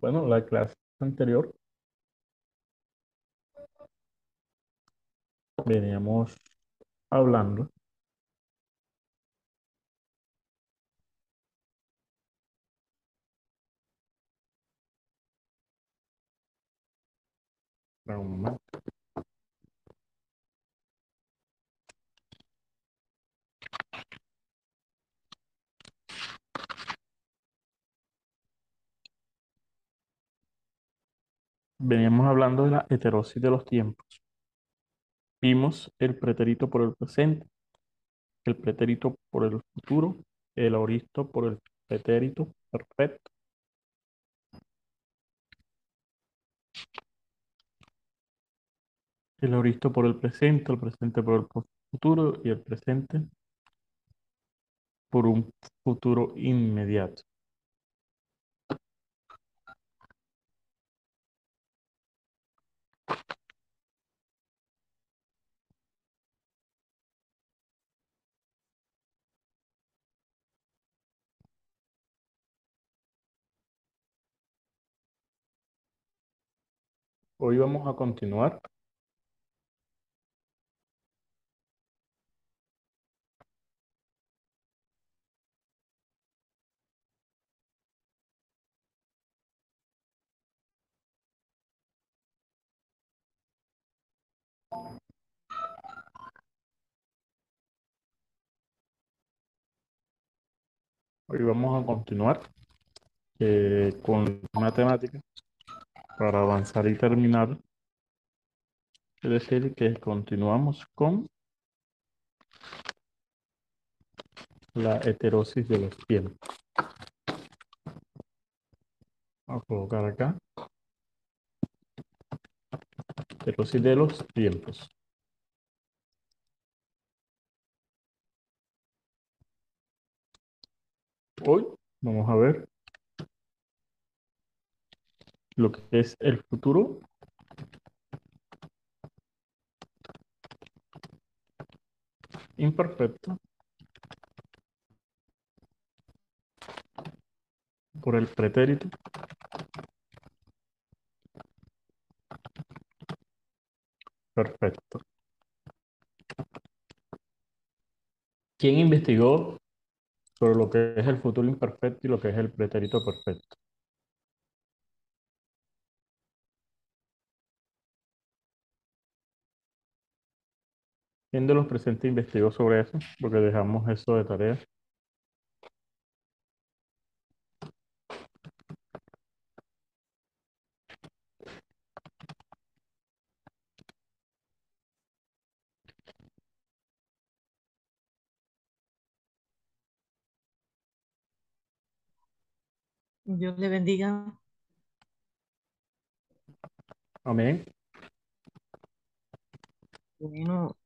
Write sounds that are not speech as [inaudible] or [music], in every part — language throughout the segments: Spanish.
Bueno, la clase anterior veníamos hablando. Veníamos hablando de la heterosis de los tiempos. Vimos el pretérito por el presente, el pretérito por el futuro, el aoristo por el pretérito perfecto. El aoristo por el presente, el presente por el futuro y el presente por un futuro inmediato. Hoy vamos a continuar. Hoy vamos a continuar eh, con una temática para avanzar y terminar. Es decir, que continuamos con la heterosis de los tiempos. Vamos a colocar acá. Heterosis de los tiempos. Hoy vamos a ver lo que es el futuro imperfecto por el pretérito perfecto. ¿Quién investigó sobre lo que es el futuro imperfecto y lo que es el pretérito perfecto? ¿Quién de los presentes investigó sobre eso? Porque dejamos eso de tarea. Dios le bendiga. Amén. Bueno,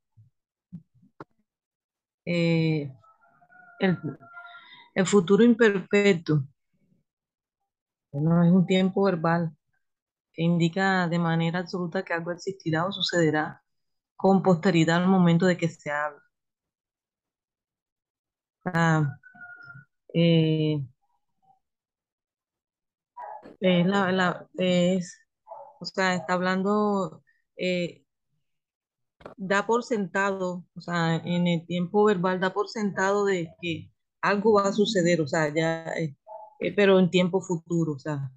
eh, el, futuro imperfecto bueno, es un tiempo verbal que indica de manera absoluta que algo existirá o sucederá con posteridad al momento de que se habla. Eh, o sea, está hablando, eh, da por sentado, o sea, en el tiempo verbal da por sentado de que algo va a suceder, o sea, ya, eh, eh, pero en tiempo futuro, o sea,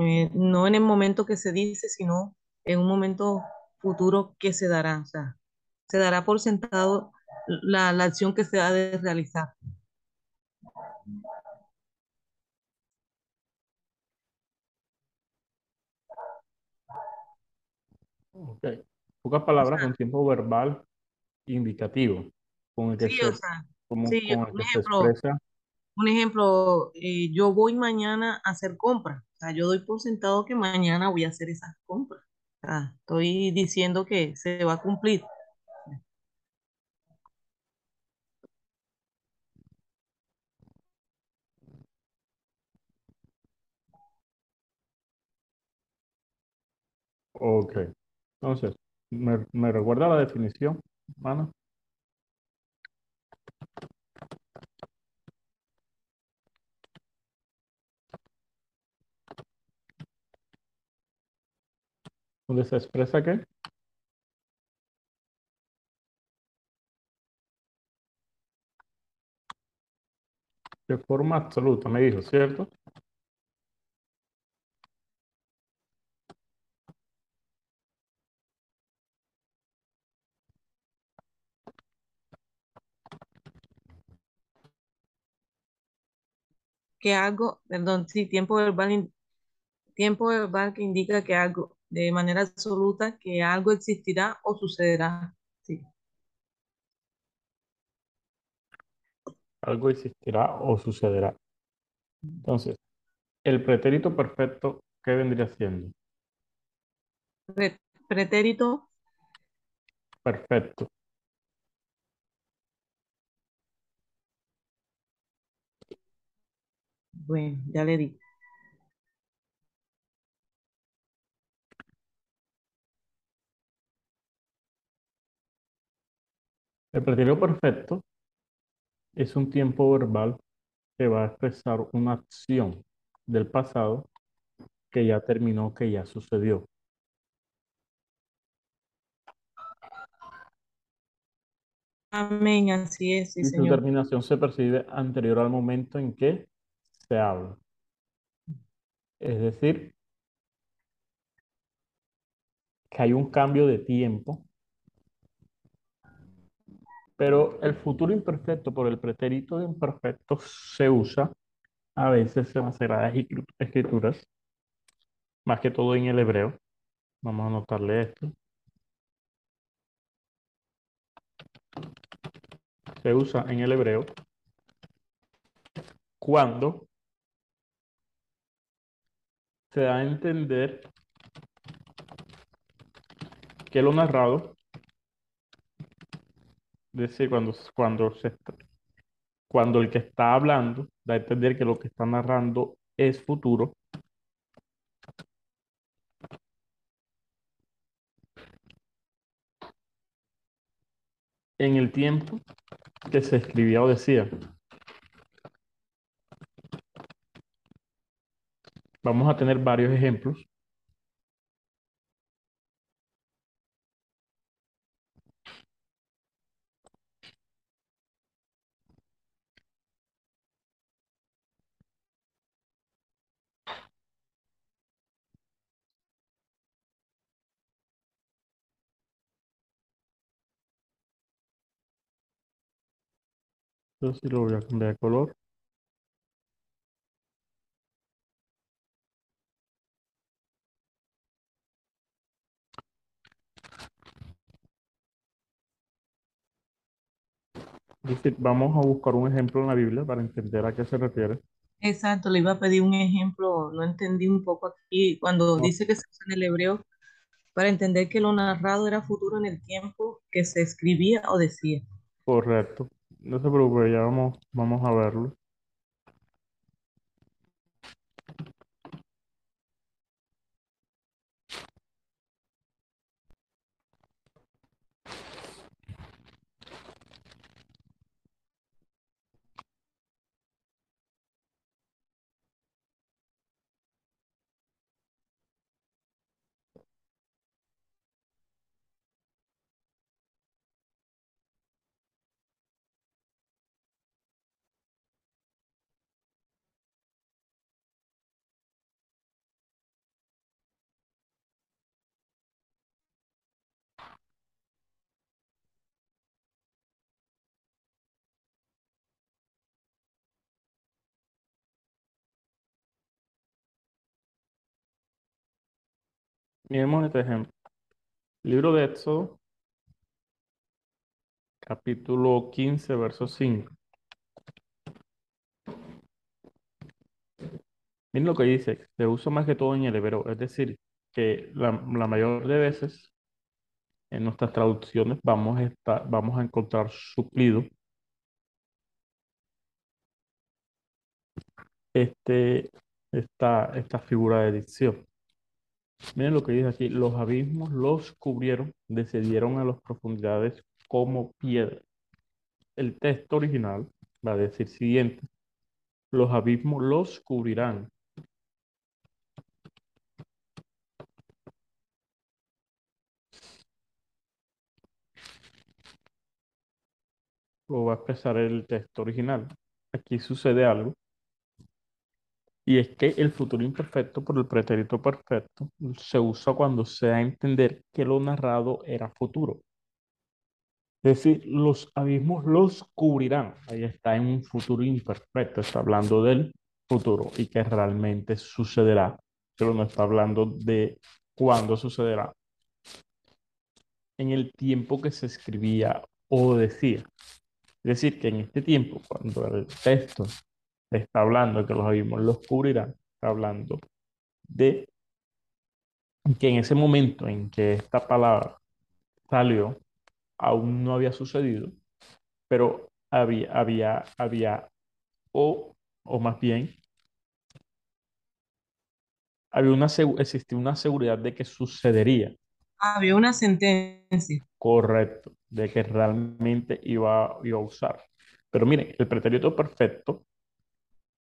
eh, no en el momento que se dice, sino en un momento futuro que se dará, o sea, se dará por sentado la, la acción que se ha de realizar. Ok. Pocas palabras con tiempo verbal indicativo, con el que Sí, se, o sea, como- sí, con el un que se ejemplo, expresa un ejemplo, eh, yo voy mañana a hacer compras. O sea, yo doy por sentado que mañana voy a hacer esas compras. O sea, estoy diciendo que se va a cumplir. Ok. Entonces, ¿me, recuerda la definición, Ana? ¿Dónde se expresa qué? De forma absoluta, me dijo, ¿cierto? Que algo, perdón, sí, tiempo verbal, tiempo verbal que indica que algo, de manera absoluta, que algo existirá o sucederá. Sí. Algo existirá o sucederá. Entonces, el pretérito perfecto, ¿qué vendría siendo? Pre- pretérito, Perfecto. Bueno, ya le di. El pretérito perfecto es un tiempo verbal que va a expresar una acción del pasado que ya terminó, que ya sucedió. Amén, así es, sí, Y su señor. terminación se percibe anterior al momento en que habla. Es decir, que hay un cambio de tiempo, pero el futuro imperfecto por el pretérito de imperfecto se usa a veces en las Sagradas Escri- Escrituras, más que todo en el hebreo. Vamos a anotarle esto. Se usa en el hebreo cuando se da a entender que lo narrado, es decir, cuando, cuando, se, cuando el que está hablando da a entender que lo que está narrando es futuro, en el tiempo que se escribía o decía. Vamos a tener varios ejemplos. Entonces, lo voy a cambiar de color. Vamos a buscar un ejemplo en la Biblia para entender a qué se refiere. Exacto, le iba a pedir un ejemplo, no entendí un poco aquí, cuando No. dice que se usa en el hebreo, para entender que lo narrado era futuro en el tiempo que se escribía o decía. Correcto. No se preocupe, ya vamos, vamos a verlo. Miremos este ejemplo. Libro de Éxodo, capítulo 15, verso 5. Miren lo que dice, se usa más que todo en el hebreo, es decir, que la, la mayor de veces en nuestras traducciones vamos a, estar, vamos a encontrar suplido este, esta, esta figura de dicción. Miren lo que dice aquí, los abismos los cubrieron, descendieron a las profundidades como piedra. El texto original va a decir siguiente, los abismos los cubrirán. Lo va a expresar el texto original. Aquí sucede algo. Y es que el futuro imperfecto por el pretérito perfecto se usa cuando se da a entender que lo narrado era futuro. Es decir, los abismos los cubrirán. Ahí está en un futuro imperfecto. Está hablando del futuro y que realmente sucederá. Pero no está hablando de cuándo sucederá. En el tiempo que se escribía o decía. Es decir, que en este tiempo, cuando el texto está hablando de que los abismos los cubrirán, está hablando de que en ese momento en que esta palabra salió, aún no había sucedido, pero había, había, había, o, o más bien, había una, existía una seguridad de que sucedería. Había una sentencia. Correcto, de que realmente iba, iba a usar. Pero miren, el pretérito perfecto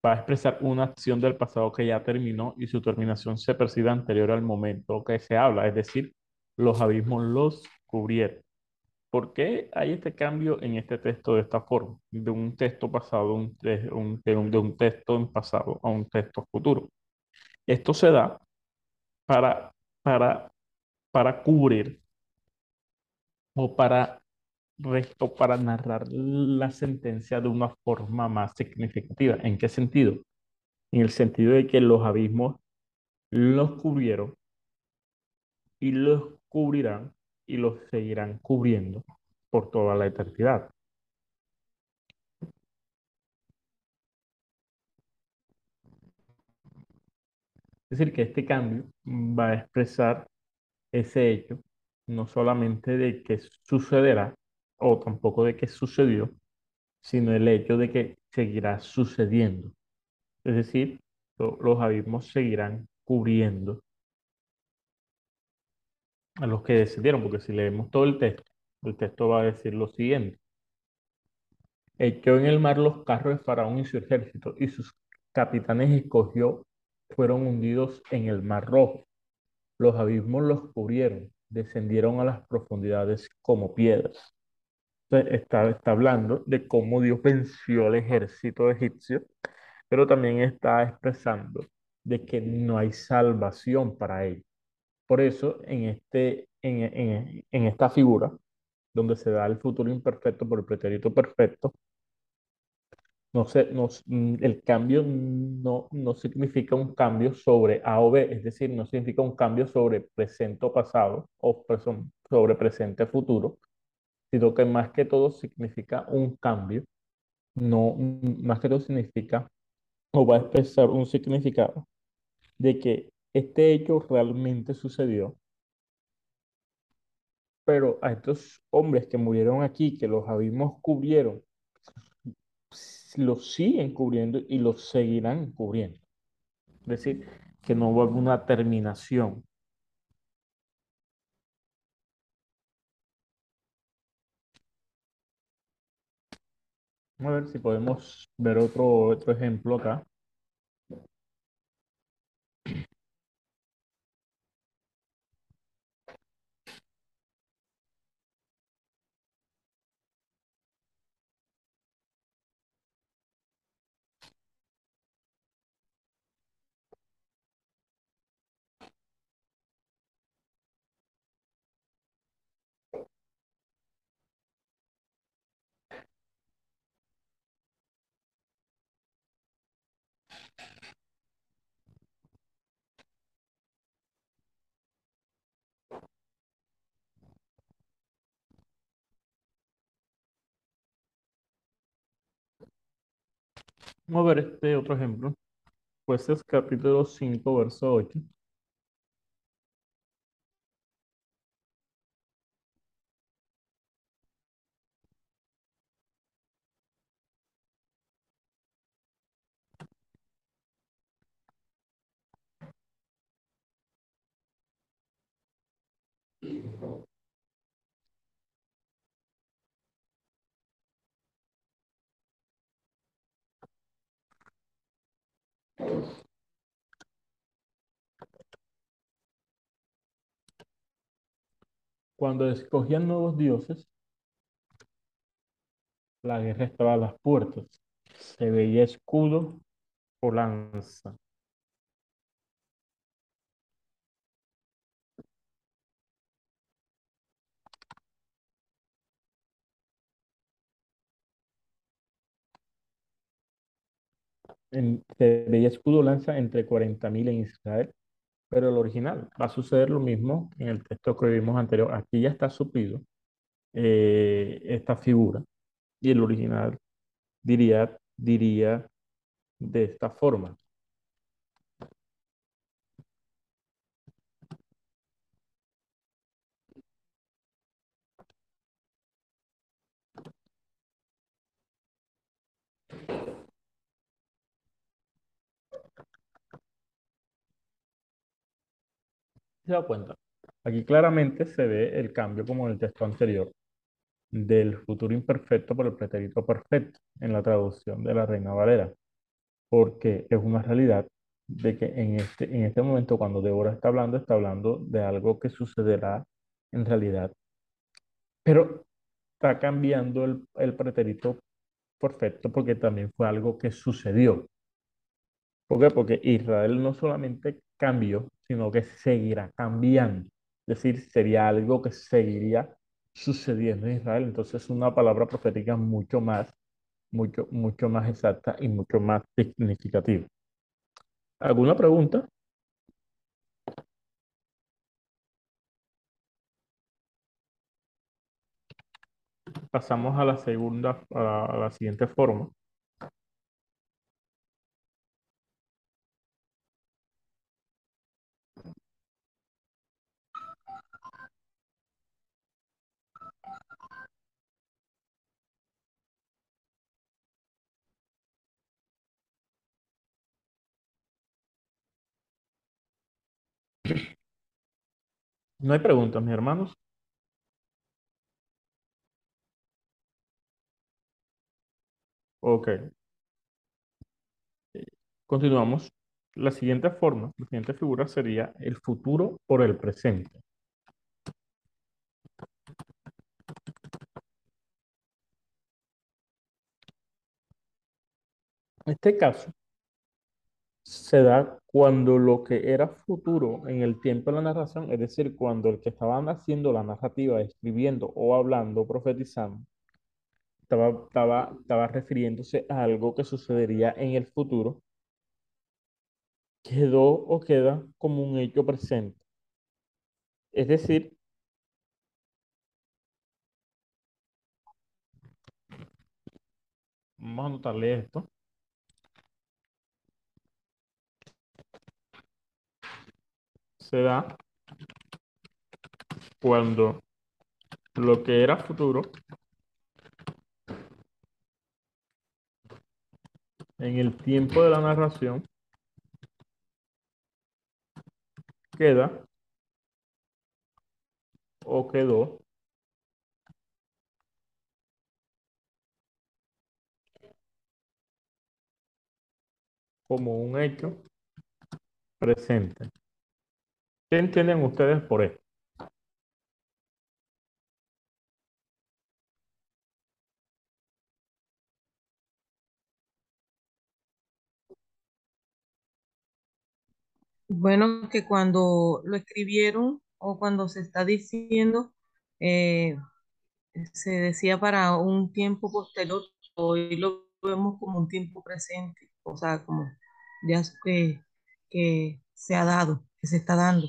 va a expresar una acción del pasado que ya terminó y su terminación se percibe anterior al momento que se habla, es decir, los abismos los cubrieron. ¿Por qué hay este cambio en este texto de esta forma? De un texto pasado, un, de, un, de un texto en pasado a un texto futuro. Esto se da para, para, para cubrir o para, o para narrar la sentencia de una forma más significativa. ¿En qué sentido? En el sentido de que los abismos los cubrieron y los cubrirán y los seguirán cubriendo por toda la eternidad. Es decir, que este cambio va a expresar ese hecho, no solamente de que sucederá, o tampoco de que sucedió, sino el hecho de que seguirá sucediendo. Es decir, los abismos seguirán cubriendo a los que decidieron, porque si leemos todo el texto, el texto va a decir lo siguiente. Echó en el mar los carros de Faraón y su ejército, y sus capitanes escogió, fueron hundidos en el mar rojo. Los abismos los cubrieron, descendieron a las profundidades como piedras. Está, está hablando de cómo Dios venció al ejército egipcio, pero también está expresando de que no hay salvación para ellos. Por eso, en, este, en, en, en esta figura, donde se da el futuro imperfecto por el pretérito perfecto, no sé, no, el cambio no, no significa un cambio sobre A o B, es decir, no significa un cambio sobre presente o pasado o sobre presente futuro, sino que más que todo significa un cambio, no, más que todo significa o va a expresar un significado de que este hecho realmente sucedió, pero a estos hombres que murieron aquí, que los abismos cubrieron, los siguen cubriendo y los seguirán cubriendo. Es decir, que no va a haber una terminación. Vamos a ver si podemos ver otro, otro ejemplo acá. Vamos a ver este otro ejemplo. Jueces capítulo 5, verso 8. Cuando escogían nuevos dioses, la guerra estaba a las puertas. Se veía escudo o lanza. En- se veía escudo lanza entre 40.000 en Israel, pero el original va a suceder lo mismo en el texto que vimos anterior. Aquí ya está suplido eh, esta figura y el original diría, diría de esta forma. ¿Se da cuenta? Aquí claramente se ve el cambio como en el texto anterior del futuro imperfecto por el pretérito perfecto en la traducción de la Reina Valera, porque es una realidad de que en este, en este momento cuando Débora está hablando, está hablando de algo que sucederá en realidad, pero está cambiando el, el pretérito perfecto porque también fue algo que sucedió. ¿Por qué? Porque Israel no solamente cambió, sino que seguirá cambiando. Es decir, sería algo que seguiría sucediendo en Israel. Entonces es una palabra profética mucho más, mucho, mucho más exacta y mucho más significativa. ¿Alguna pregunta? Pasamos a la segunda, a la, a la siguiente forma. No hay preguntas, mis hermanos. Ok. Continuamos. La siguiente forma, la siguiente figura sería el futuro por el presente. En este caso, se da cuando lo que era futuro en el tiempo de la narración, es decir, cuando el que estaba haciendo la narrativa, escribiendo o hablando, profetizando, estaba, estaba, estaba refiriéndose a algo que sucedería en el futuro, quedó o queda como un hecho presente. Es decir, vamos a anotarle esto. Se da cuando lo que era futuro en el tiempo de la narración queda o quedó como un hecho presente. ¿Qué entienden ustedes por esto? Bueno, que cuando lo escribieron o cuando se está diciendo, eh, se decía para un tiempo posterior, hoy lo vemos como un tiempo presente, o sea, como ya que se ha dado, se está dando.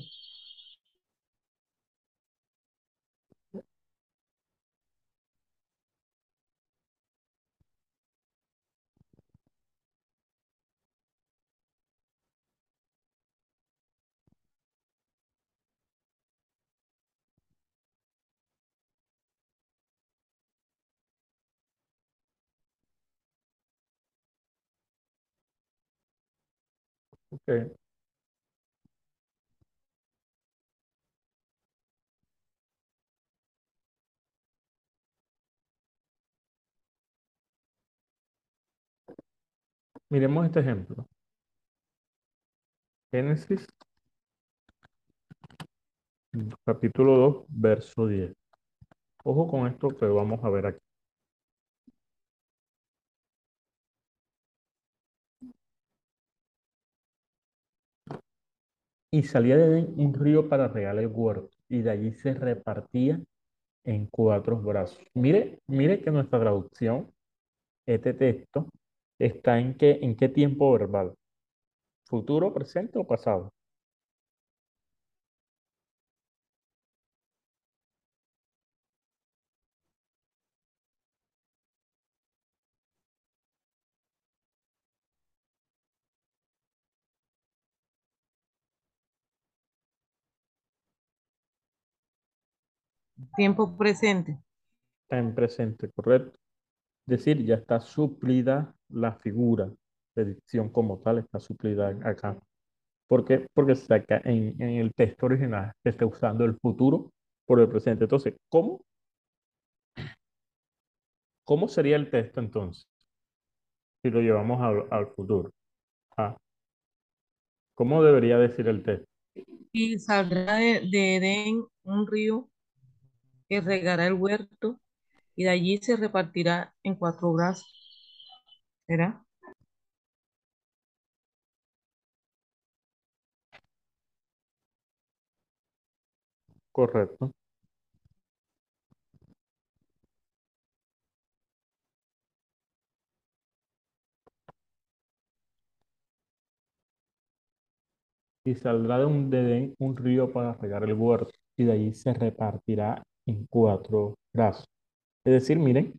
Okay. Miremos este ejemplo. Génesis, capítulo 2, verso 10. Ojo con esto que vamos a ver aquí. Y salía de un río para regar el huerto, y de allí se repartía en cuatro brazos. Mire, mire que nuestra traducción, este texto, está en qué, en qué tiempo verbal. ¿Futuro, presente o pasado? Tiempo presente. Está en presente, ¿correcto? Es decir, ya está suplida la figura de dicción como tal, está suplida acá. ¿Por qué? Porque acá en, en el texto original está usando el futuro por el presente. Entonces, ¿cómo? ¿Cómo sería el texto entonces? Si lo llevamos al, al futuro. Ah. ¿Cómo debería decir el texto? Y saldrá de, de Edén un río que regará el huerto y de allí se repartirá en cuatro brazos. ¿Será? Correcto. Y saldrá de un de Edén un río para regar el huerto, y de allí se repartirá en cuatro brazos. Es decir, miren,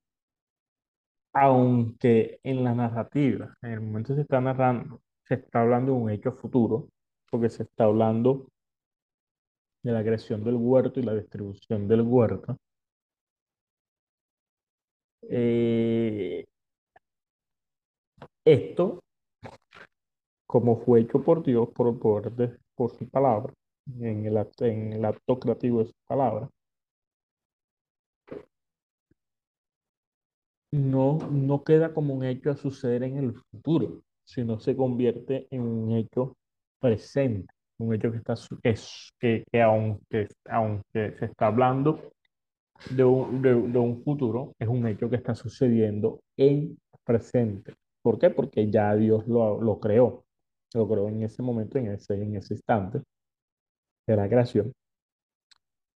aunque en la narrativa, en el momento se está narrando, se está hablando de un hecho futuro, porque se está hablando de la creación del huerto y la distribución del huerto. Eh, esto, como fue hecho por Dios, por el poder de por su palabra, en el, en el acto creativo de su palabra, no, no queda como un hecho a suceder en el futuro, sino se convierte en un hecho presente, un hecho que está es- que, que aunque, aunque se está hablando de un, de un futuro, es un hecho que está sucediendo en presente. ¿Por qué? Porque ya Dios lo, lo creó, lo creó en ese momento, en ese, en ese instante de la creación.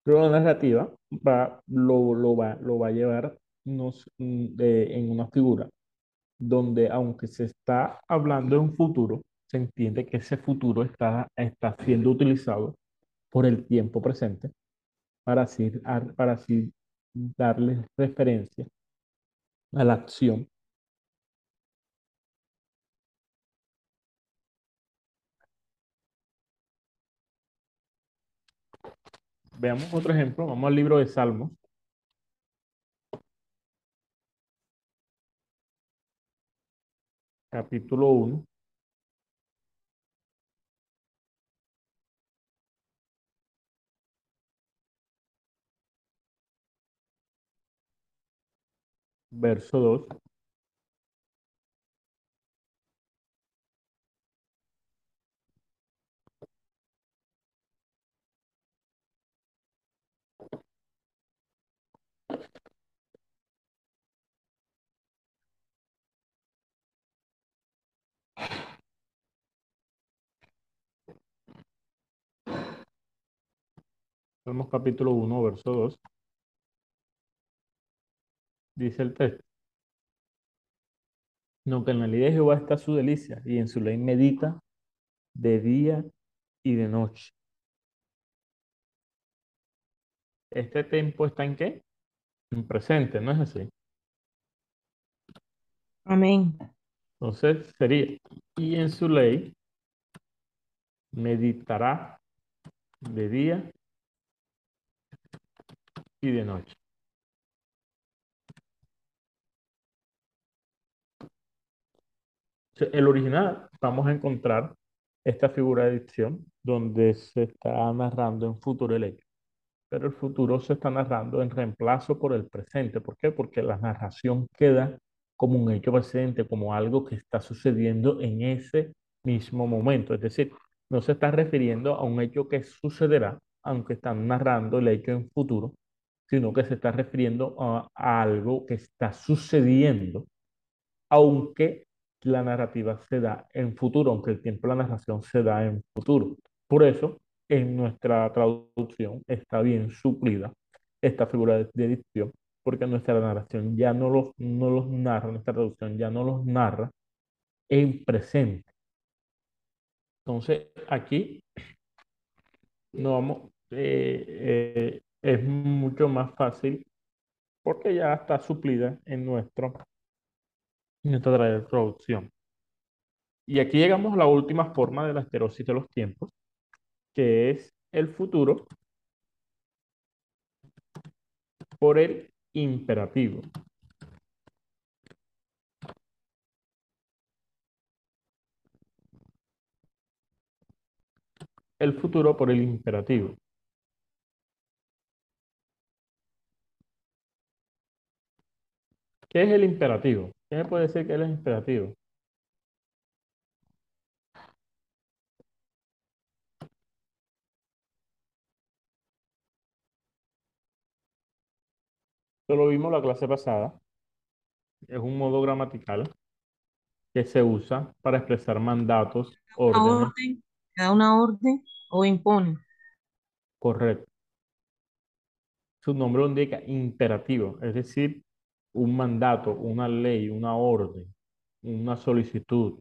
Pero la narrativa va, lo, lo va, lo va a llevar nos, mm, de- en una figura donde aunque se está hablando de un futuro, se entiende que ese futuro está, está siendo utilizado por el tiempo presente para así, ar- para así darle referencia a la acción. Veamos otro ejemplo, vamos al libro de Salmos, capítulo 1, verso 2. Salmos capítulo 1, verso 2. Dice el texto. No, que en la ley de Jehová está su delicia, y en su ley medita de día y de noche. Este tiempo está en qué? En presente, ¿no es así? Amén. Entonces sería, y en su ley meditará de día y de noche. El original vamos a encontrar esta figura de dicción donde se está narrando en futuro el hecho. Pero el futuro se está narrando en reemplazo por el presente. ¿Por qué? Porque la narración queda como un hecho presente, como algo que está sucediendo en ese mismo momento. Es decir, no se está refiriendo a un hecho que sucederá, aunque están narrando el hecho en futuro, sino que se está refiriendo a, a algo que está sucediendo, aunque la narrativa se da en futuro, aunque el tiempo de la narración se da en futuro. Por eso, en nuestra traducción está bien suplida esta figura de, de dicción, porque nuestra narración ya no los, no los narra, nuestra traducción ya no los narra en presente. Entonces, aquí no vamos, eh, eh, es mucho más fácil porque ya está suplida en nuestro, nuestra traducción. Y aquí llegamos a la última forma de la esterosis de los tiempos, que es el futuro por el imperativo. El futuro por el imperativo. ¿Qué es el imperativo? ¿Qué me puede decir que es el imperativo? Esto lo vimos la clase pasada. Es un modo gramatical que se usa para expresar mandatos, órdenes. orden, da una orden o impone. Correcto. Su nombre lo indica imperativo, es decir, un mandato, una ley, una orden, una solicitud.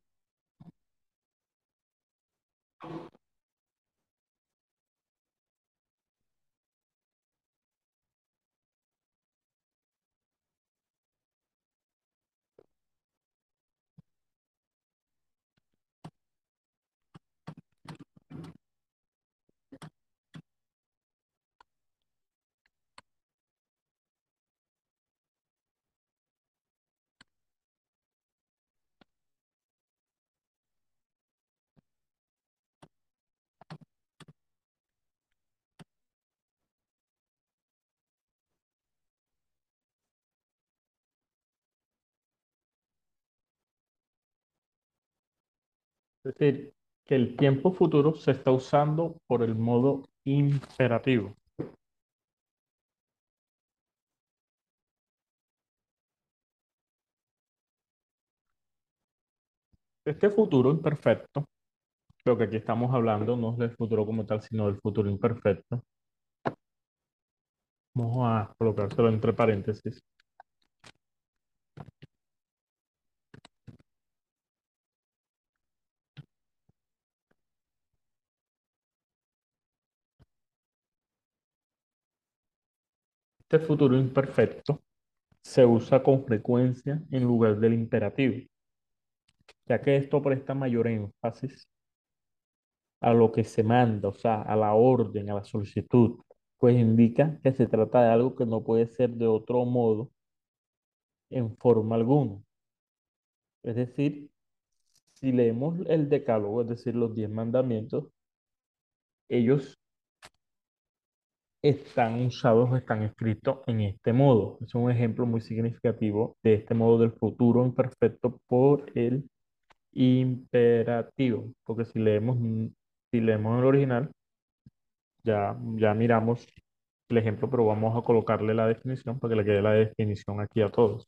Es decir, que el tiempo futuro se está usando por el modo imperativo. Este futuro imperfecto, lo que aquí estamos hablando no es del futuro como tal, sino del futuro imperfecto. Vamos a colocárselo entre paréntesis. Este futuro imperfecto se usa con frecuencia en lugar del imperativo, ya que esto presta mayor énfasis a lo que se manda, o sea, a la orden, a la solicitud, pues indica que se trata de algo que no puede ser de otro modo en forma alguna. Es decir, si leemos el decálogo, es decir, los diez mandamientos, ellos están usados, están escritos en este modo. Es un ejemplo muy significativo de este modo del futuro imperfecto por el imperativo. Porque si leemos, si leemos el original, ya, ya miramos el ejemplo, pero vamos a colocarle la definición para que le quede la definición aquí a todos.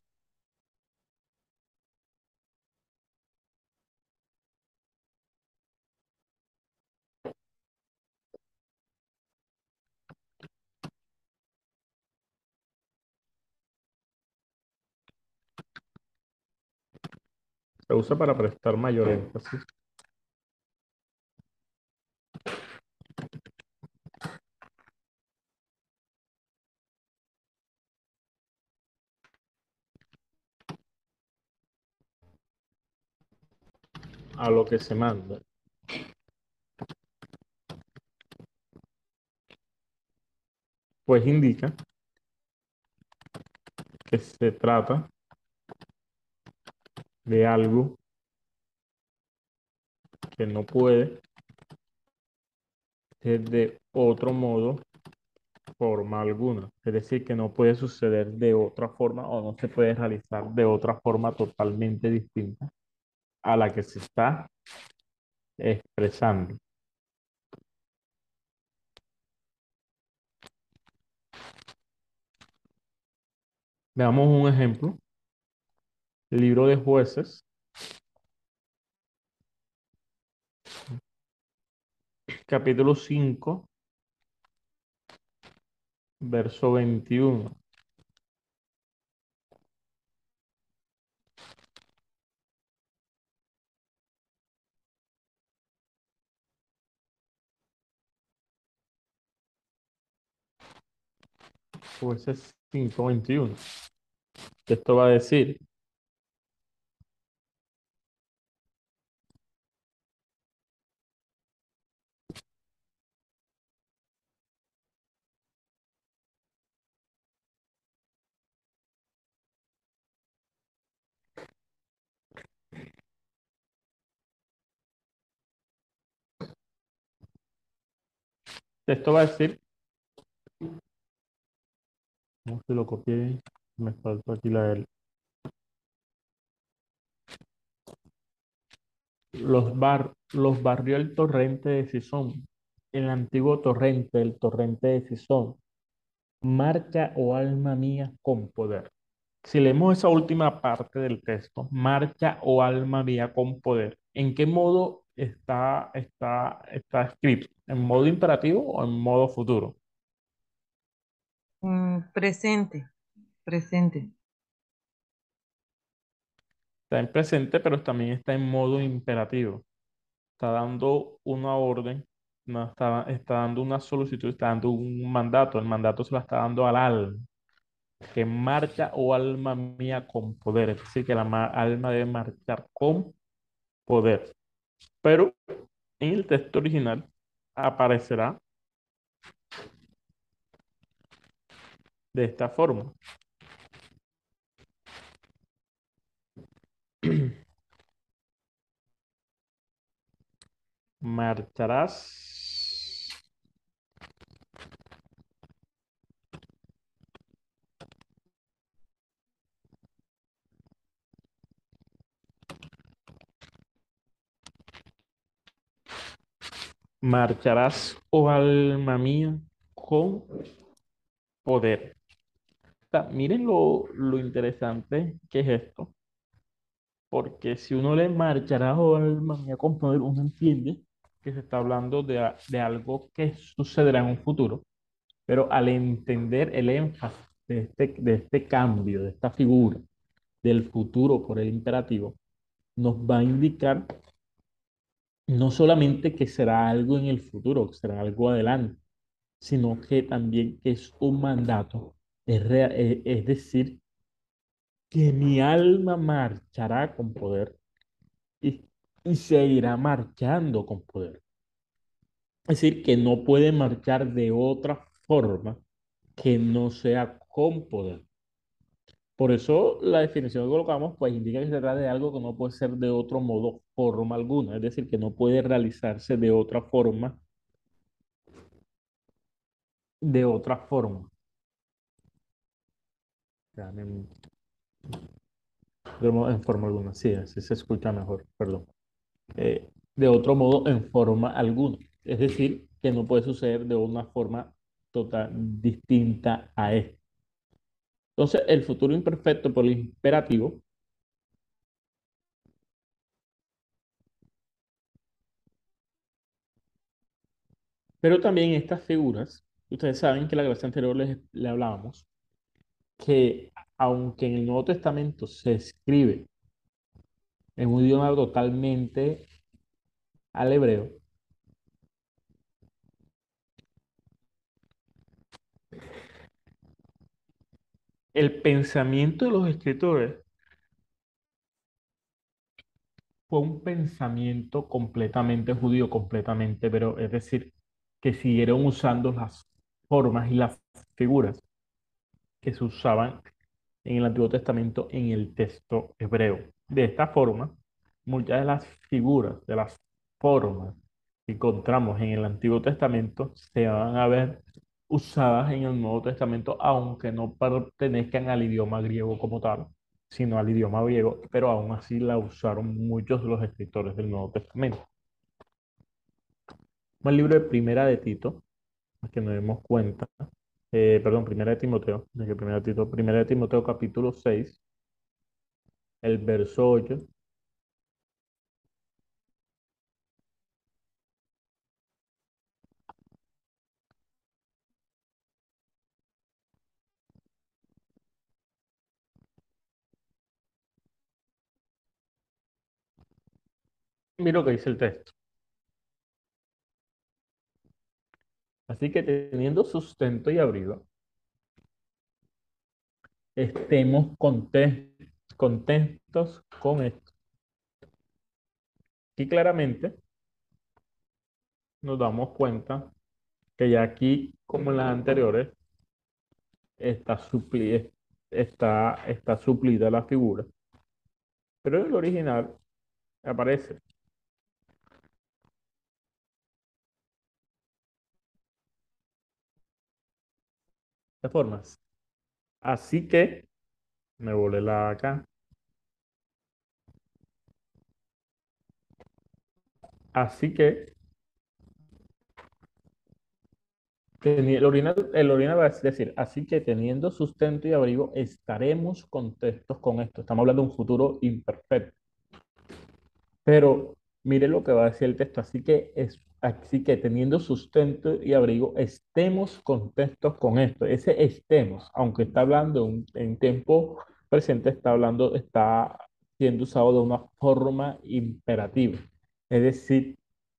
Se usa para prestar mayor énfasis a lo que se manda. Pues indica que se trata de algo que no puede ser de otro modo, forma alguna. Es decir, que no puede suceder de otra forma o no se puede realizar de otra forma totalmente distinta a la que se está expresando. Veamos un ejemplo. Libro de jueces. Capítulo 5, verso 21. Jueces 5.21. Esto va a decir, esto va a decir, no se lo copié, me faltó aquí la L. Los, bar, los barrió el torrente de Sison, el antiguo torrente, el torrente de Sison. Marcha, oh alma mía, con poder. Si leemos esa última parte del texto, marcha, oh alma mía, con poder. ¿En qué modo está, está, está escrito? ¿En modo imperativo o en modo futuro? Mm, presente, presente. Está en presente, pero también está en modo imperativo. Está dando una orden, no está, está dando una solicitud, está dando un mandato. El mandato se lo está dando al alma. Que marcha, oh alma mía, con poder. Es decir, que la ma- alma debe marchar con poder. Pero en el texto original aparecerá de esta forma. [clears throat] Marcharás Marcharás, oh alma mía, con poder. O miren lo, lo interesante que es esto. Porque si uno le marchará, oh alma mía, con poder, uno entiende que se está hablando de, de algo que sucederá en un futuro. Pero al entender el énfasis de este, de este cambio, de esta figura del futuro por el imperativo, nos va a indicar no solamente que será algo en el futuro, será algo adelante, sino que también es un mandato. Es, eh, es decir, que mi alma marchará con poder y, y seguirá marchando con poder. Es decir, que no puede marchar de otra forma que no sea con poder. Por eso la definición que colocamos, pues indica que se trata de algo que no puede ser de otro modo, forma alguna. Es decir, que no puede realizarse de otra forma, de otra forma. En forma alguna, sí, así se escucha mejor, perdón. Eh, de otro modo, en forma alguna. Es decir, que no puede suceder de una forma total distinta a esto. Entonces, el futuro imperfecto por el imperativo Pero también estas figuras, ustedes saben que la clase anterior les, le hablábamos, que aunque en el Nuevo Testamento se escribe en un idioma totalmente al hebreo, el pensamiento de los escritores fue un pensamiento completamente judío, completamente hebreo, es decir, que siguieron usando las formas y las figuras que se usaban en el Antiguo Testamento en el texto hebreo. De esta forma, muchas de las figuras, de las formas que encontramos en el Antiguo Testamento se van a ver usadas en el Nuevo Testamento, aunque no pertenezcan al idioma griego como tal, sino al idioma griego, pero aún así la usaron muchos de los escritores del Nuevo Testamento. El libro de Primera de Tito, que nos demos cuenta, eh, perdón, Primera de Timoteo, de que Primera de Tito, Primera de Timoteo capítulo 6, el verso 8, Mira lo que dice el texto. Así que teniendo sustento y abrigo, estemos contentos, con esto. Y claramente nos damos cuenta que ya aquí, como en las anteriores, está, supli está, está suplida la figura. Pero en el original aparece formas. Así que me volé la acá. Así que el original, el va a decir, así que teniendo sustento y abrigo, estaremos contentos con esto. Estamos hablando de un futuro imperfecto. Pero mire lo que va a decir el texto. Así que es, Así que teniendo sustento y abrigo, estemos contentos con esto. Ese estemos, aunque está hablando en tiempo presente, está hablando, está siendo usado de una forma imperativa. Es decir,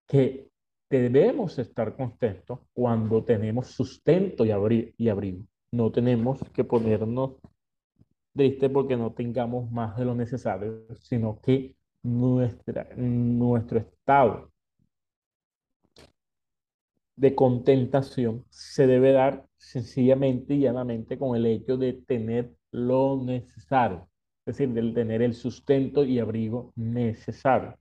que debemos estar contentos cuando tenemos sustento y, y abrigo. No tenemos que ponernos tristes porque no tengamos más de lo necesario, sino que nuestra, nuestro estado de contentación se debe dar sencillamente y llanamente con el hecho de tener lo necesario, es decir, del tener el sustento y abrigo necesario.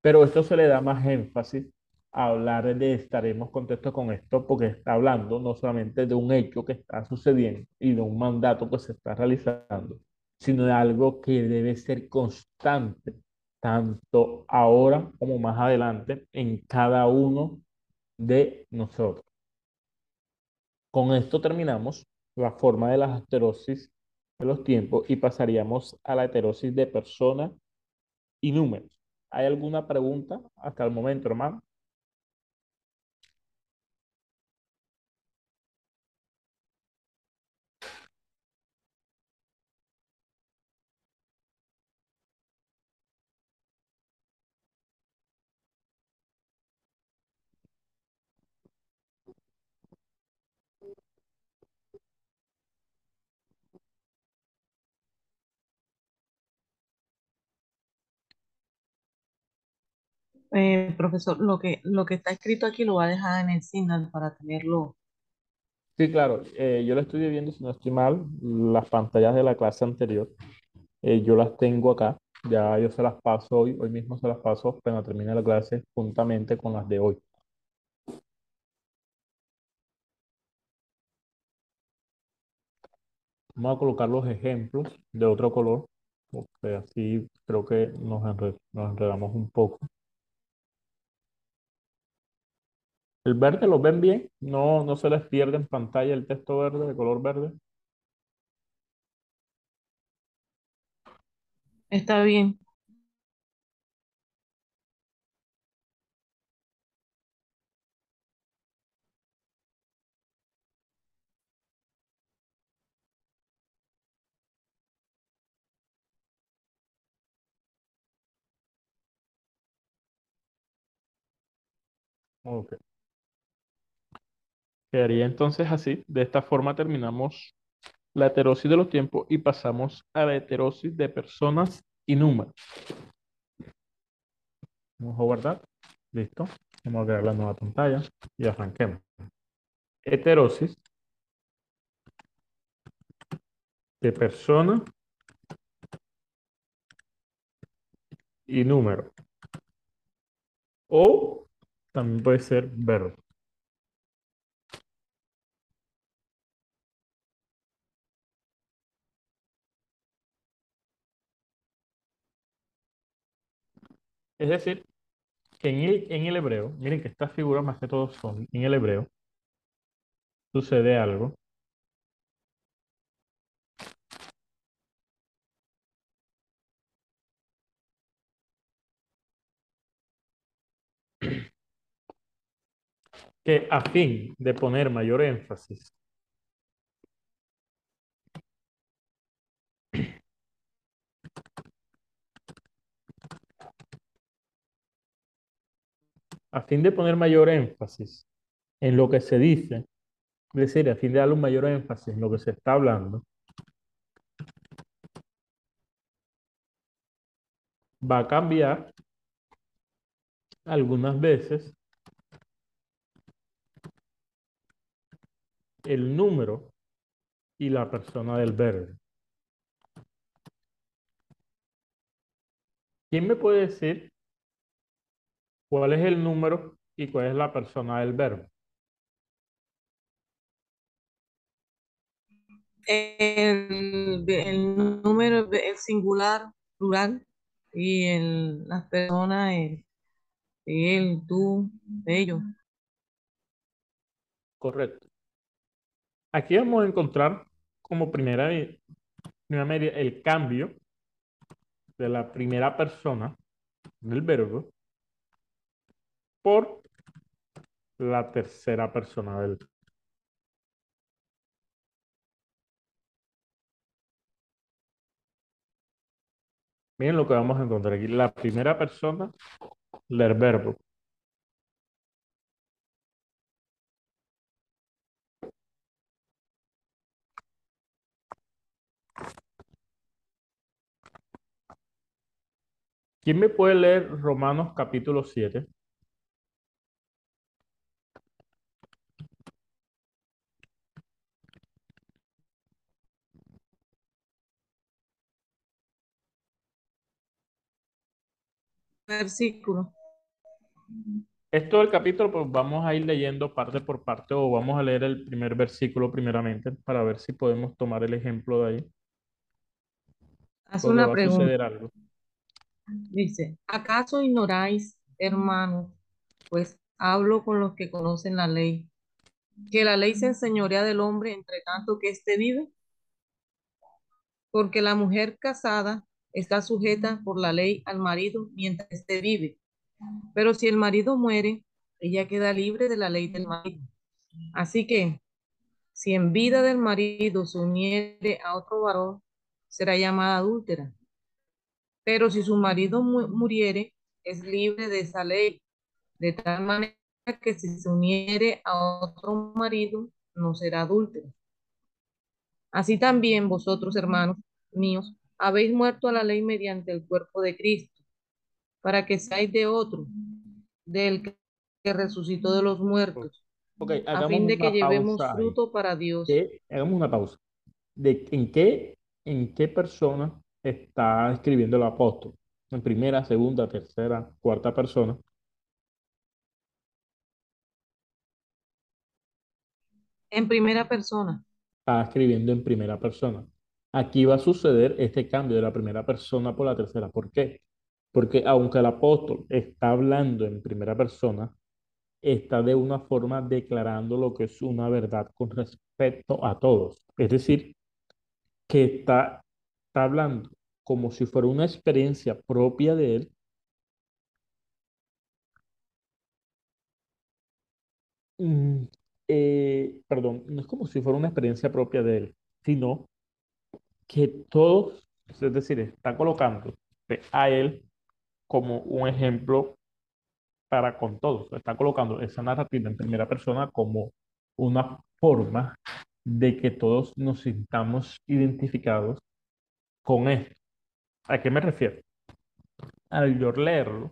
Pero esto se le da más énfasis a hablar de estaremos contentos con esto porque está hablando no solamente de un hecho que está sucediendo y de un mandato que se está realizando, sino de algo que debe ser constante, tanto ahora como más adelante, en cada uno de nosotros. Con esto terminamos la forma de las asterosis de los tiempos y pasaríamos a la heterosis de personas y números. ¿Hay alguna pregunta hasta el momento, hermano? Eh, profesor, lo que, lo que está escrito aquí lo va a dejar en el Signal para tenerlo. Sí, claro. Eh, yo lo estoy viendo, si no estoy mal, las pantallas de la clase anterior. Eh, yo las tengo acá. Ya yo se las paso hoy. Hoy mismo se las paso cuando termine la clase juntamente con las de hoy. Vamos a colocar los ejemplos de otro color. porque así creo que nos, nos enredamos un poco. ¿El verde lo ven bien? ¿No, no se les pierde en pantalla el texto verde, de color verde? Está bien. Ok. Quedaría entonces así. De esta forma terminamos la heterosis de los tiempos y pasamos a la heterosis de personas y números. Vamos a guardar. Listo. Vamos a crear la nueva pantalla y arranquemos. Heterosis de persona y número. o también puede ser verbo. Es decir, que en el, en el hebreo, miren que estas figuras más que todo son en el hebreo, sucede algo. Que a fin de poner mayor énfasis a fin de poner mayor énfasis en lo que se dice, es decir, a fin de darle un mayor énfasis en lo que se está hablando, va a cambiar algunas veces el número y la persona del verbo. ¿Quién me puede decir cuál es el número y cuál es la persona del verbo? El, el número, el singular, plural, y el, las personas, el, él, tú, ellos. Correcto. Aquí vamos a encontrar como primera, primera medida el cambio de la primera persona del verbo por la tercera persona del. Miren lo que vamos a encontrar aquí. La primera persona del verbo. ¿Quién me puede leer Romanos capítulo 7? Versículo. Esto del capítulo, pues vamos a ir leyendo parte por parte o vamos a leer el primer versículo primeramente para ver si podemos tomar el ejemplo de ahí. Haz una pregunta. algo. Dice, ¿acaso ignoráis, hermanos, pues hablo con los que conocen la ley, que la ley se enseñorea del hombre entre tanto que éste vive? Porque la mujer casada está sujeta por la ley al marido mientras éste vive. Pero si el marido muere, ella queda libre de la ley del marido. Así que, si en vida del marido se uniere a otro varón, será llamada adúltera. Pero si su marido mu- muriere, es libre de esa ley, de tal manera que si se uniere a otro marido, no será adúltero. Así también vosotros, hermanos míos, habéis muerto a la ley mediante el cuerpo de Cristo, para que seáis de otro, del que resucitó de los muertos, Ok, a fin de que llevemos pausa fruto para Dios. Hagamos una pausa. De, ¿en qué, en qué persona está escribiendo el apóstol? ¿En primera, segunda, tercera, cuarta persona? En primera persona. Está escribiendo en primera persona. Aquí va a suceder este cambio de la primera persona por la tercera. ¿Por qué? Porque aunque el apóstol está hablando en primera persona, está de una forma declarando lo que es una verdad con respecto a todos. Es decir, que está, hablando como si fuera una experiencia propia de él. Mm, eh, perdón, no es como si fuera una experiencia propia de él, sino que todos, es decir, está colocando a él como un ejemplo para con todos. Está colocando esa narrativa en primera persona como una forma de que todos nos sintamos identificados con esto. ¿A qué me refiero? Al yo leerlo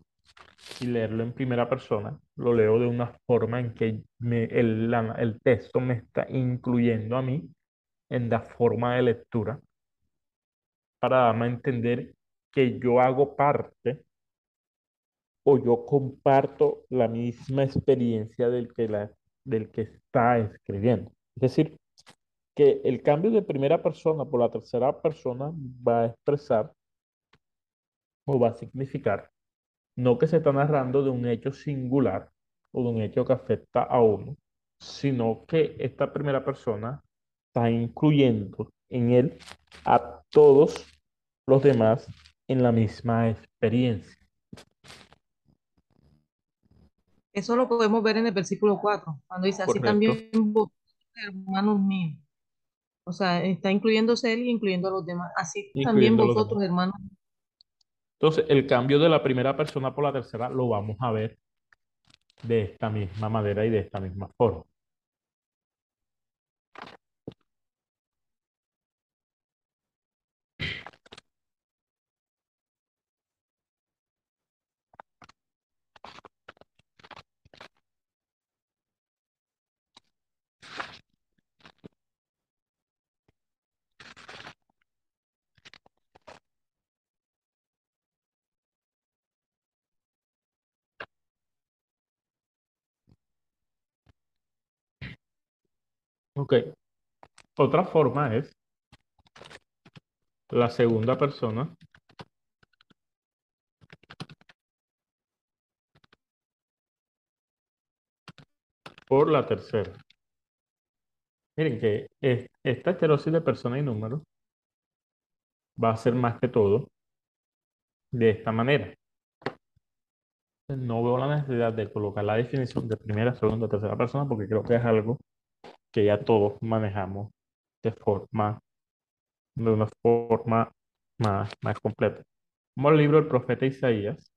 y leerlo en primera persona, lo leo de una forma en que me- el, la- el texto me está incluyendo a mí en la forma de lectura para darme a entender que yo hago parte o yo comparto la misma experiencia del que, la, del que está escribiendo. Es decir, que el cambio de primera persona por la tercera persona va a expresar o va a significar no que se está narrando de un hecho singular o de un hecho que afecta a uno, sino que esta primera persona está incluyendo en él a todos los demás en la misma experiencia. Eso lo podemos ver en el versículo 4, cuando dice, así Correcto. también vosotros, hermanos míos. O sea, está incluyéndose él y incluyendo a los demás. Así también vosotros, hermanos. Entonces, el cambio de la primera persona por la tercera lo vamos a ver de esta misma manera y de esta misma forma. Ok. Otra forma es la segunda persona por la tercera. Miren que es- esta esterosis de persona y número va a ser más que todo de esta manera. No veo la necesidad de colocar la definición de primera, segunda, tercera persona porque creo que es algo que ya todos manejamos de forma, de una forma más, más completa. Como el libro del profeta Isaías,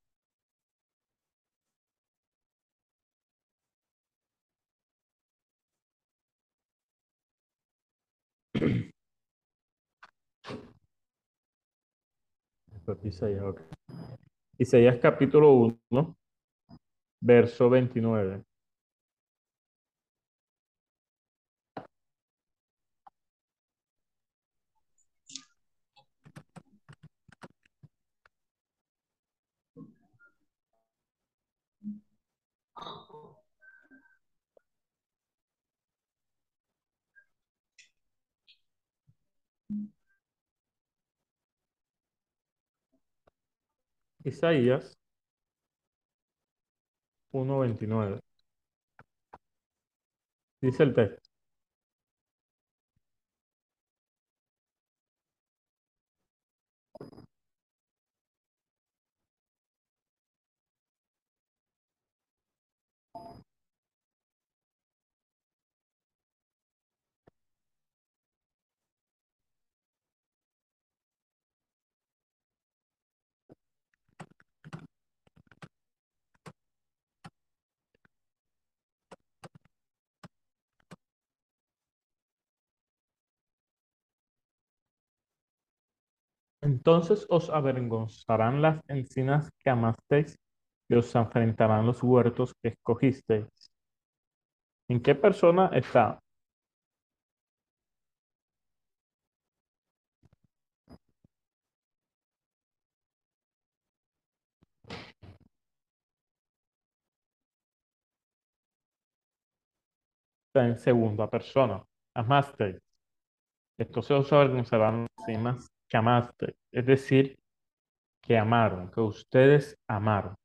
Isaías, ok. Isaías capítulo 1, verso 29. Isaías 1.29. Dice el texto. Entonces os avergonzarán las encinas que amasteis y os enfrentarán los huertos que escogisteis. ¿En qué persona está? Está en segunda persona. Amasteis. Entonces os avergonzarán las encinas que amasteis. Es decir, que amaron, que ustedes amaron.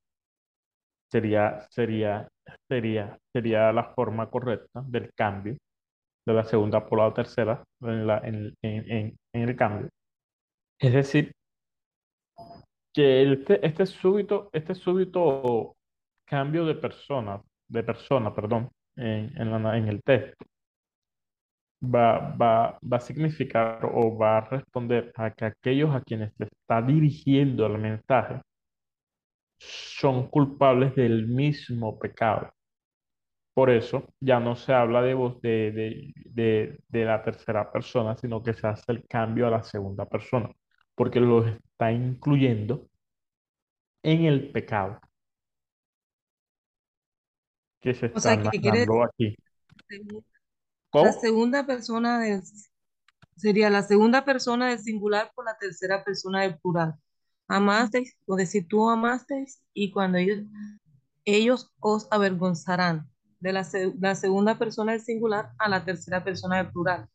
Sería, sería, sería, sería la forma correcta del cambio de la segunda por la tercera en, la, en, en, en el cambio. Es decir, que este, este súbito, este súbito cambio de persona, de persona, perdón, en, en, la- en el texto, va, va, va a significar o va a responder a que aquellos a quienes está dirigiendo el mensaje son culpables del mismo pecado. Por eso ya no se habla de voz de, de, de, de la tercera persona, sino que se hace el cambio a la segunda persona, porque los está incluyendo en el pecado que se O sea, está quiere aquí. La segunda persona del, sería la segunda persona del singular por la tercera persona del plural. amasteis, o decir tú amasteis, y cuando ellos, ellos os avergonzarán. De la, la segunda persona del singular a la tercera persona del plural.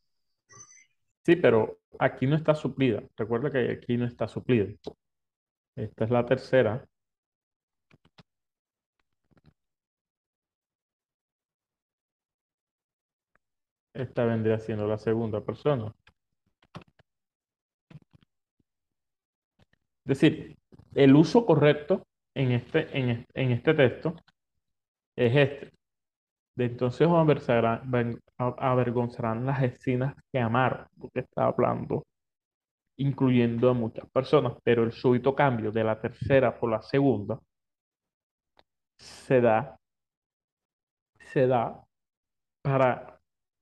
Sí, pero aquí no está suplida. Recuerda que aquí no está suplida. Esta es la tercera. Esta vendría siendo la segunda persona. Es decir, el uso correcto en este, en en este texto es este. De entonces avergonzarán, las escinas que amaron, porque está hablando, incluyendo a muchas personas, pero el súbito cambio de la tercera por la segunda se da, se da para,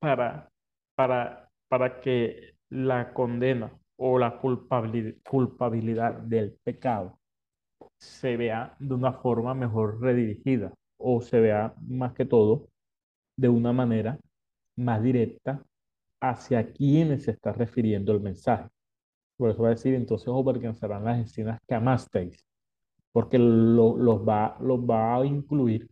para, para, para que la condena o la culpabilidad, culpabilidad del pecado se vea de una forma mejor redirigida o se vea más que todo de una manera más directa hacia quienes se está refiriendo el mensaje. Por eso va a decir, entonces os avergonzarán las escenas que amasteis, porque lo- los va, los va a incluir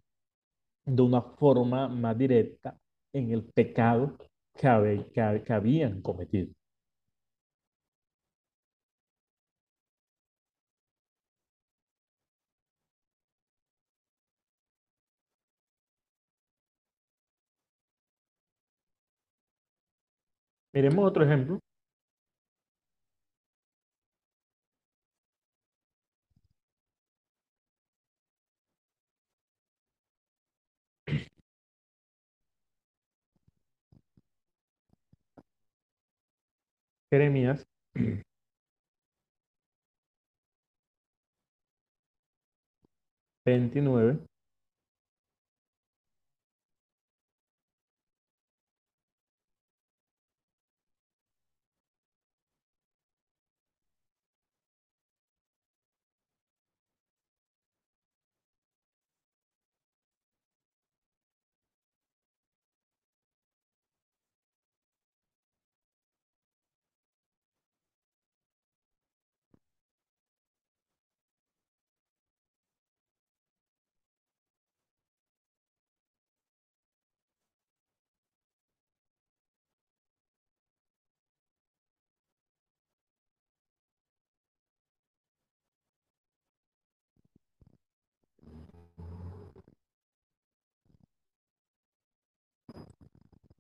de una forma más directa en el pecado que, habían cometido. Miremos otro ejemplo. Jeremías. 29,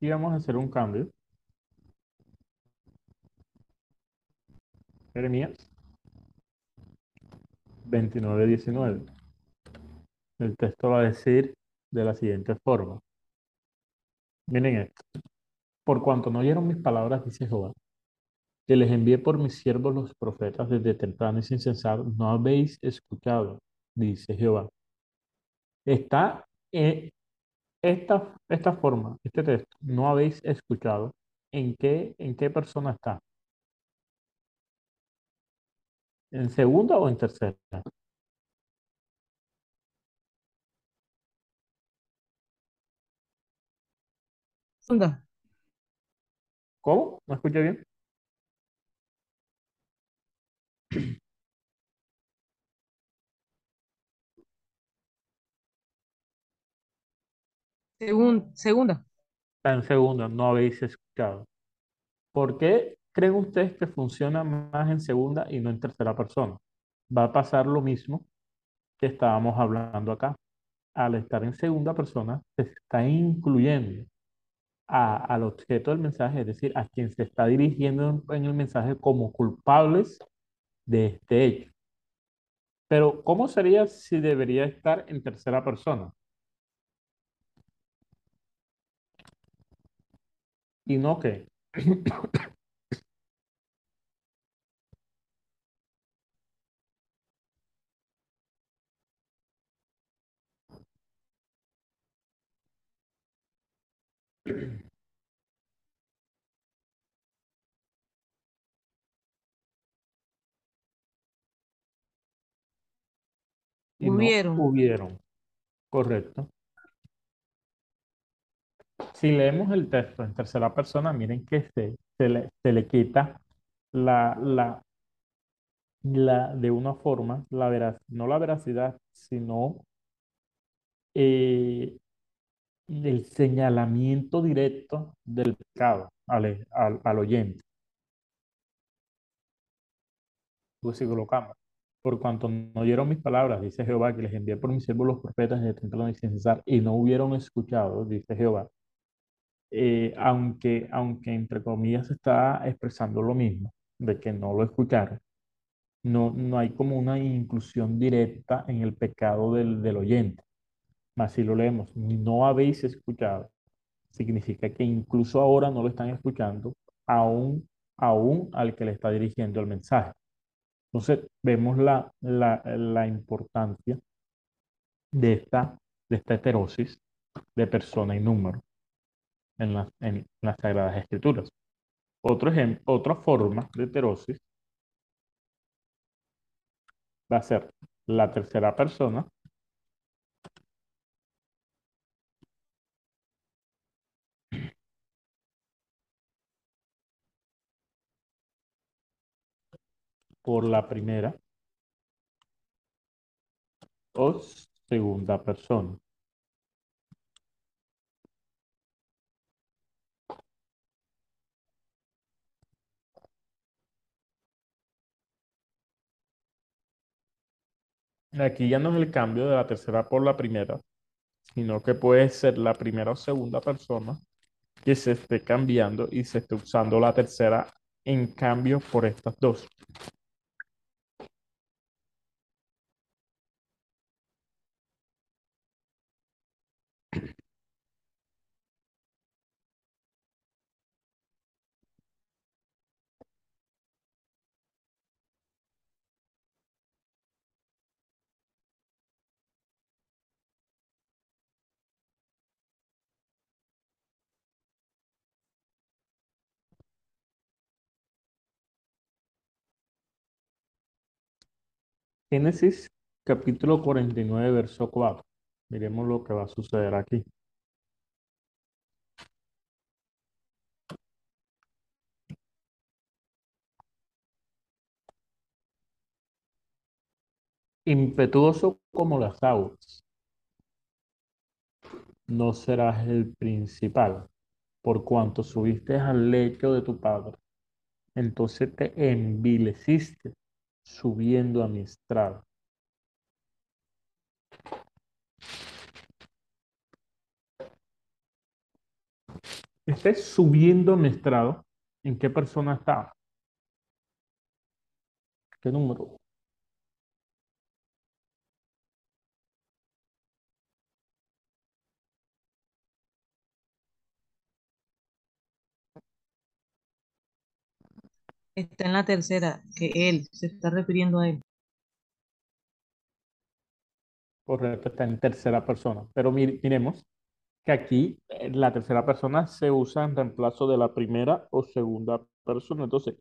y vamos a hacer un cambio. Jeremías 29, 19. El texto va a decir de la siguiente forma. Miren esto. Por cuanto no oyeron mis palabras, dice Jehová, que les envié por mis siervos los profetas desde temprano y sin cesar, no habéis escuchado, dice Jehová. Está esta, esta forma, este texto, no habéis escuchado. ¿En qué, en qué persona está? ¿En segunda o en tercera? Segunda. ¿Cómo? ¿No escuché bien? Segun- segunda. Está en segunda, no habéis escuchado. ¿Por qué creen ustedes que funciona más en segunda y no en tercera persona? Va a pasar lo mismo que estábamos hablando acá. Al estar en segunda persona, se está incluyendo a- al objeto del mensaje, es decir, a quien se está dirigiendo en, en el mensaje como culpables de este hecho. Pero, ¿cómo sería si debería estar en tercera persona? Y no que y no Hubieron. hubieron. Correcto. Si leemos el texto en tercera persona, miren que se, se le, se le quita la, la, la, de una forma, la veraz, no la veracidad, sino eh, el señalamiento directo del pecado al, al, al oyente. Pues si colocamos, por cuanto no oyeron mis palabras, dice Jehová, que les envié por mis siervos los profetas de templo y sin cesar, y no hubieron escuchado, dice Jehová, eh, aunque, aunque entre comillas está expresando lo mismo, de que no lo escucharon, no, no hay como una inclusión directa en el pecado del, del oyente. Mas si lo leemos, no habéis escuchado, significa que incluso ahora no lo están escuchando, aún, aún al que le está dirigiendo el mensaje. Entonces, vemos la, la, la importancia de esta, de esta heterosis de persona y número en, la, en las Sagradas Escrituras. Otro ejemplo, otra forma de heterosis va a ser la tercera persona por la primera o segunda persona. Aquí ya no es el cambio de la tercera por la primera, sino que puede ser la primera o segunda persona que se esté cambiando y se esté usando la tercera en cambio por estas dos. Génesis capítulo 49, verso 4. Miremos lo que va a suceder aquí. Impetuoso como las aguas, no serás el principal, por cuanto subiste al lecho de tu padre. Entonces te envileciste subiendo a mi estrado. Esté subiendo a mi estrado. ¿En qué persona está? ¿Qué número? Está en la tercera, que él se está refiriendo a él. Correcto, está en tercera persona. Pero mir- miremos que aquí eh, la tercera persona se usa en reemplazo de la primera o segunda persona. Entonces,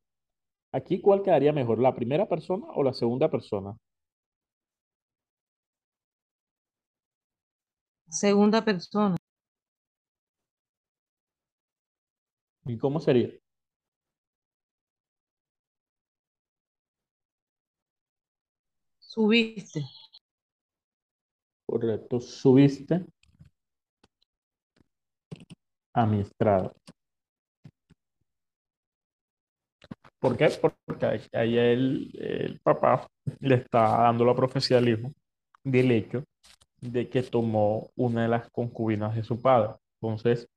aquí ¿cuál quedaría mejor? ¿La primera persona o la segunda persona? Segunda persona, ¿Y cómo sería? Subiste. Correcto, subiste a mi estrado. ¿Por qué? Porque ahí- el, el papá le está dando la profecía al del hecho de que tomó una de las concubinas de su padre. Entonces,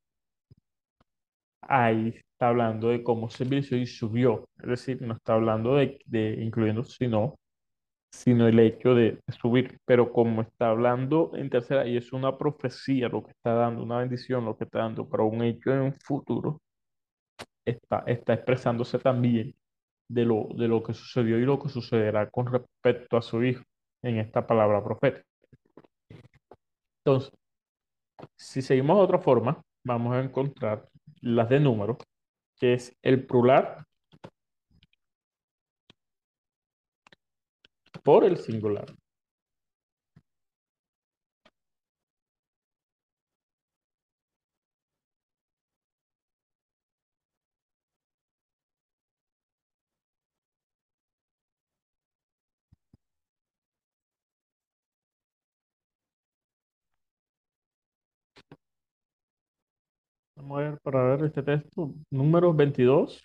ahí está hablando de cómo se envileció y subió. Es decir, no está hablando de, de incluyendo, sino, sino el hecho de, subir. Pero como está hablando en tercera, y es una profecía lo que está dando, una bendición lo que está dando para un hecho en un futuro, está, está expresándose también de lo, de lo que sucedió y lo que sucederá con respecto a su hijo en esta palabra profética. Entonces, si seguimos de otra forma, vamos a encontrar las de número, que es el plural por el singular. Vamos a ver para ver este texto. Número 22.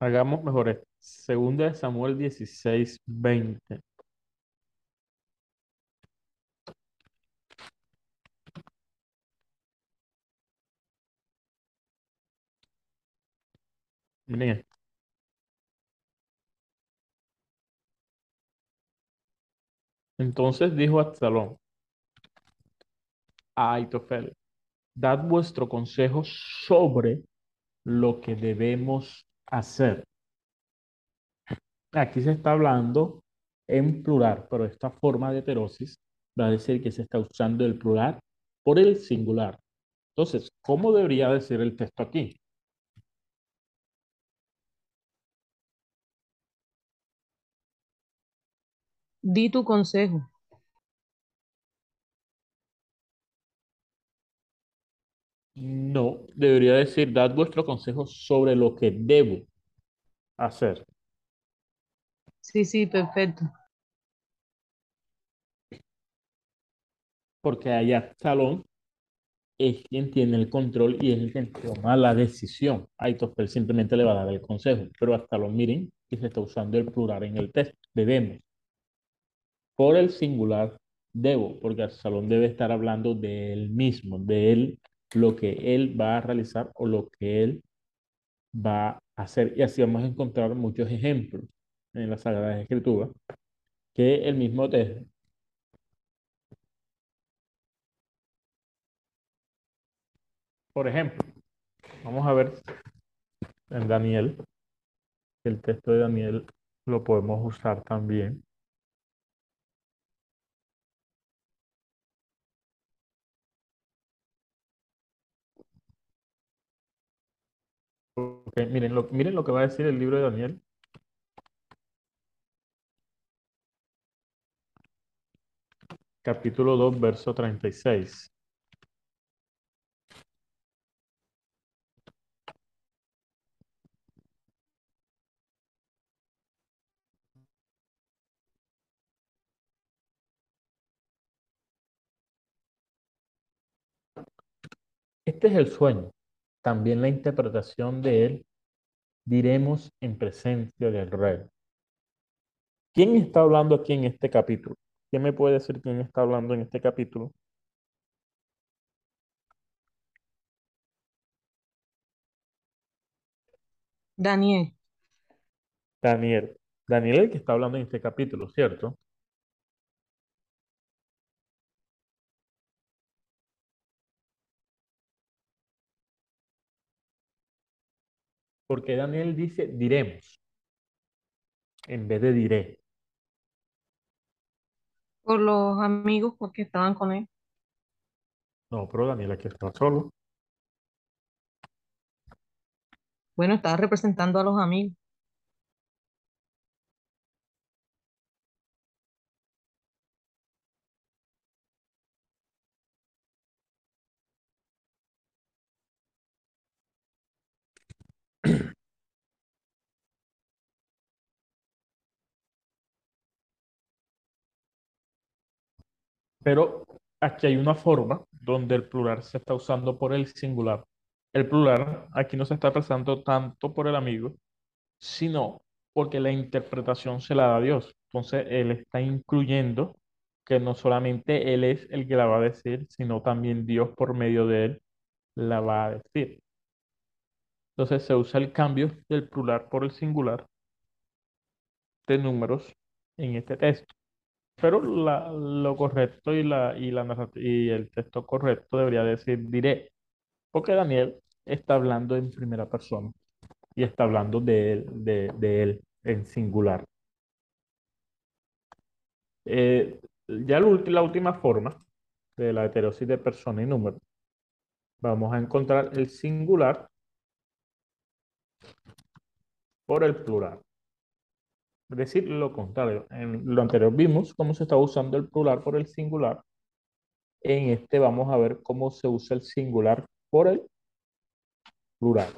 Hagamos mejor esto. Segunda de Samuel 16, 20. Miren. Entonces dijo Absalón a Aitofel, dad vuestro consejo sobre lo que debemos hacer. Aquí se está hablando en plural, pero esta forma de heterosis va a decir que se está usando el plural por el singular. Entonces, ¿cómo debería decir el texto aquí? Di tu consejo. No, debería decir, dad vuestro consejo sobre lo que debo hacer. Sí, sí, perfecto. Porque allá Absalón es quien tiene el control y es el que toma la decisión. Aitofel simplemente le va a dar el consejo. Pero Absalón, miren, que se está usando el plural en el texto. Debemos. Por el singular, debo, porque Absalón debe estar hablando de él mismo, de él, lo que él va a realizar o lo que él va a hacer. Y así vamos a encontrar muchos ejemplos en la Sagrada Escritura que el mismo texto Por ejemplo, vamos a ver en Daniel, el texto de Daniel lo podemos usar también. Miren lo, miren lo que va a decir el libro de Daniel. Capítulo 2, verso 36. Este es el sueño, también la interpretación de él, diremos en presencia del rey. ¿Quién está hablando aquí en este capítulo? ¿Quién me puede decir quién está hablando en este capítulo? Daniel. Daniel. Daniel es el que está hablando en este capítulo, ¿cierto? Porque Daniel dice diremos en vez de diré. Por los amigos porque estaban con él. No, pero Daniel aquí está solo. Bueno, estaba representando a los amigos. Pero aquí hay una forma donde el plural se está usando por el singular. El plural aquí no se está expresando tanto por el amigo, sino porque la interpretación se la da Dios. Entonces, Él está incluyendo que no solamente Él es el que la va a decir, sino también Dios por medio de Él la va a decir. Entonces, se usa el cambio del plural por el singular de números en este texto. Pero la- lo correcto y, la, y, la y el texto correcto debería decir diré, porque Daniel está hablando en primera persona y está hablando de él, de, él en singular. Eh, ya la última forma de la heterosis de persona y número, vamos a encontrar el singular por el plural. Decir lo contrario. En lo anterior vimos cómo se está usando el plural por el singular. En este vamos a ver cómo se usa el singular por el plural.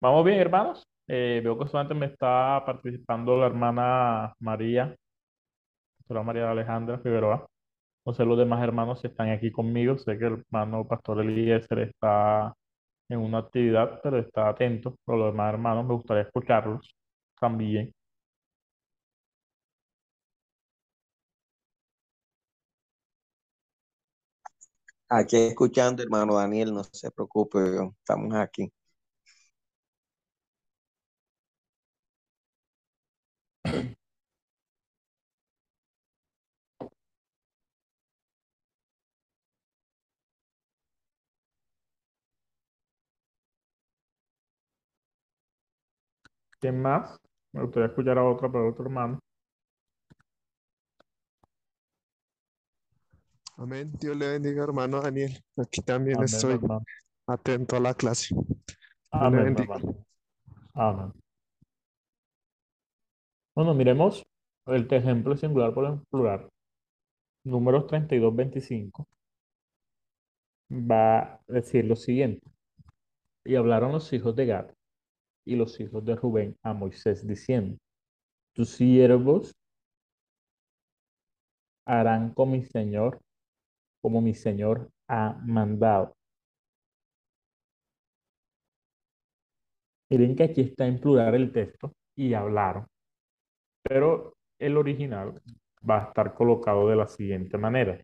¿Vamos bien, hermanos? Eh, veo que solamente me está participando la hermana María, la María Alejandra Figueroa. No sé los demás hermanos si están aquí conmigo. Sé que el hermano Pastor Eliezer está en una actividad, pero está atento. Pero los demás hermanos me gustaría escucharlos también. Aquí escuchando, hermano Daniel, no se preocupe, estamos aquí. ¿Quién más? Me gustaría escuchar a otro, pero otro hermano. Amén. Dios le bendiga, hermano Daniel. Aquí también Amén, estoy hermano. atento a la clase. Amén, hermano. Amén. Bueno, miremos el ejemplo singular por el plural. Números 32, 25. Va a decir lo siguiente. Y hablaron los hijos de Gad y los hijos de Rubén a Moisés diciendo, tus siervos harán con mi señor como mi señor ha mandado. Miren que aquí está en plural el texto y hablaron, pero el original va a estar colocado de la siguiente manera.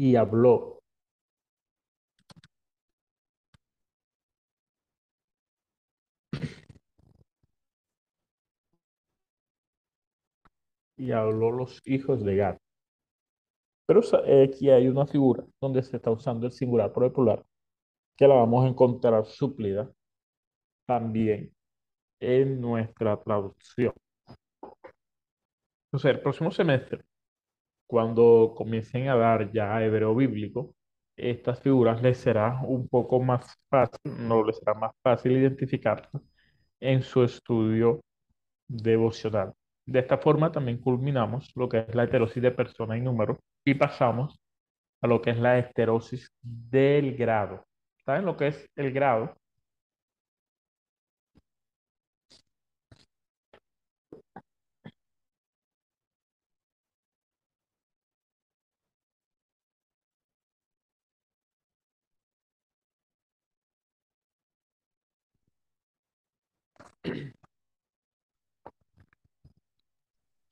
Y habló. Y habló los hijos de Gad. Pero eh, aquí hay una figura donde se está usando el singular por el plural, que la vamos a encontrar suplida también en nuestra traducción. Entonces, el próximo semestre, cuando comiencen a dar ya hebreo bíblico, estas figuras les será un poco más fácil, no les será más fácil identificarlas en su estudio devocional. De esta forma también culminamos lo que es la heterosis de persona y número y pasamos a lo que es la heterosis del grado. ¿Saben lo que es el grado?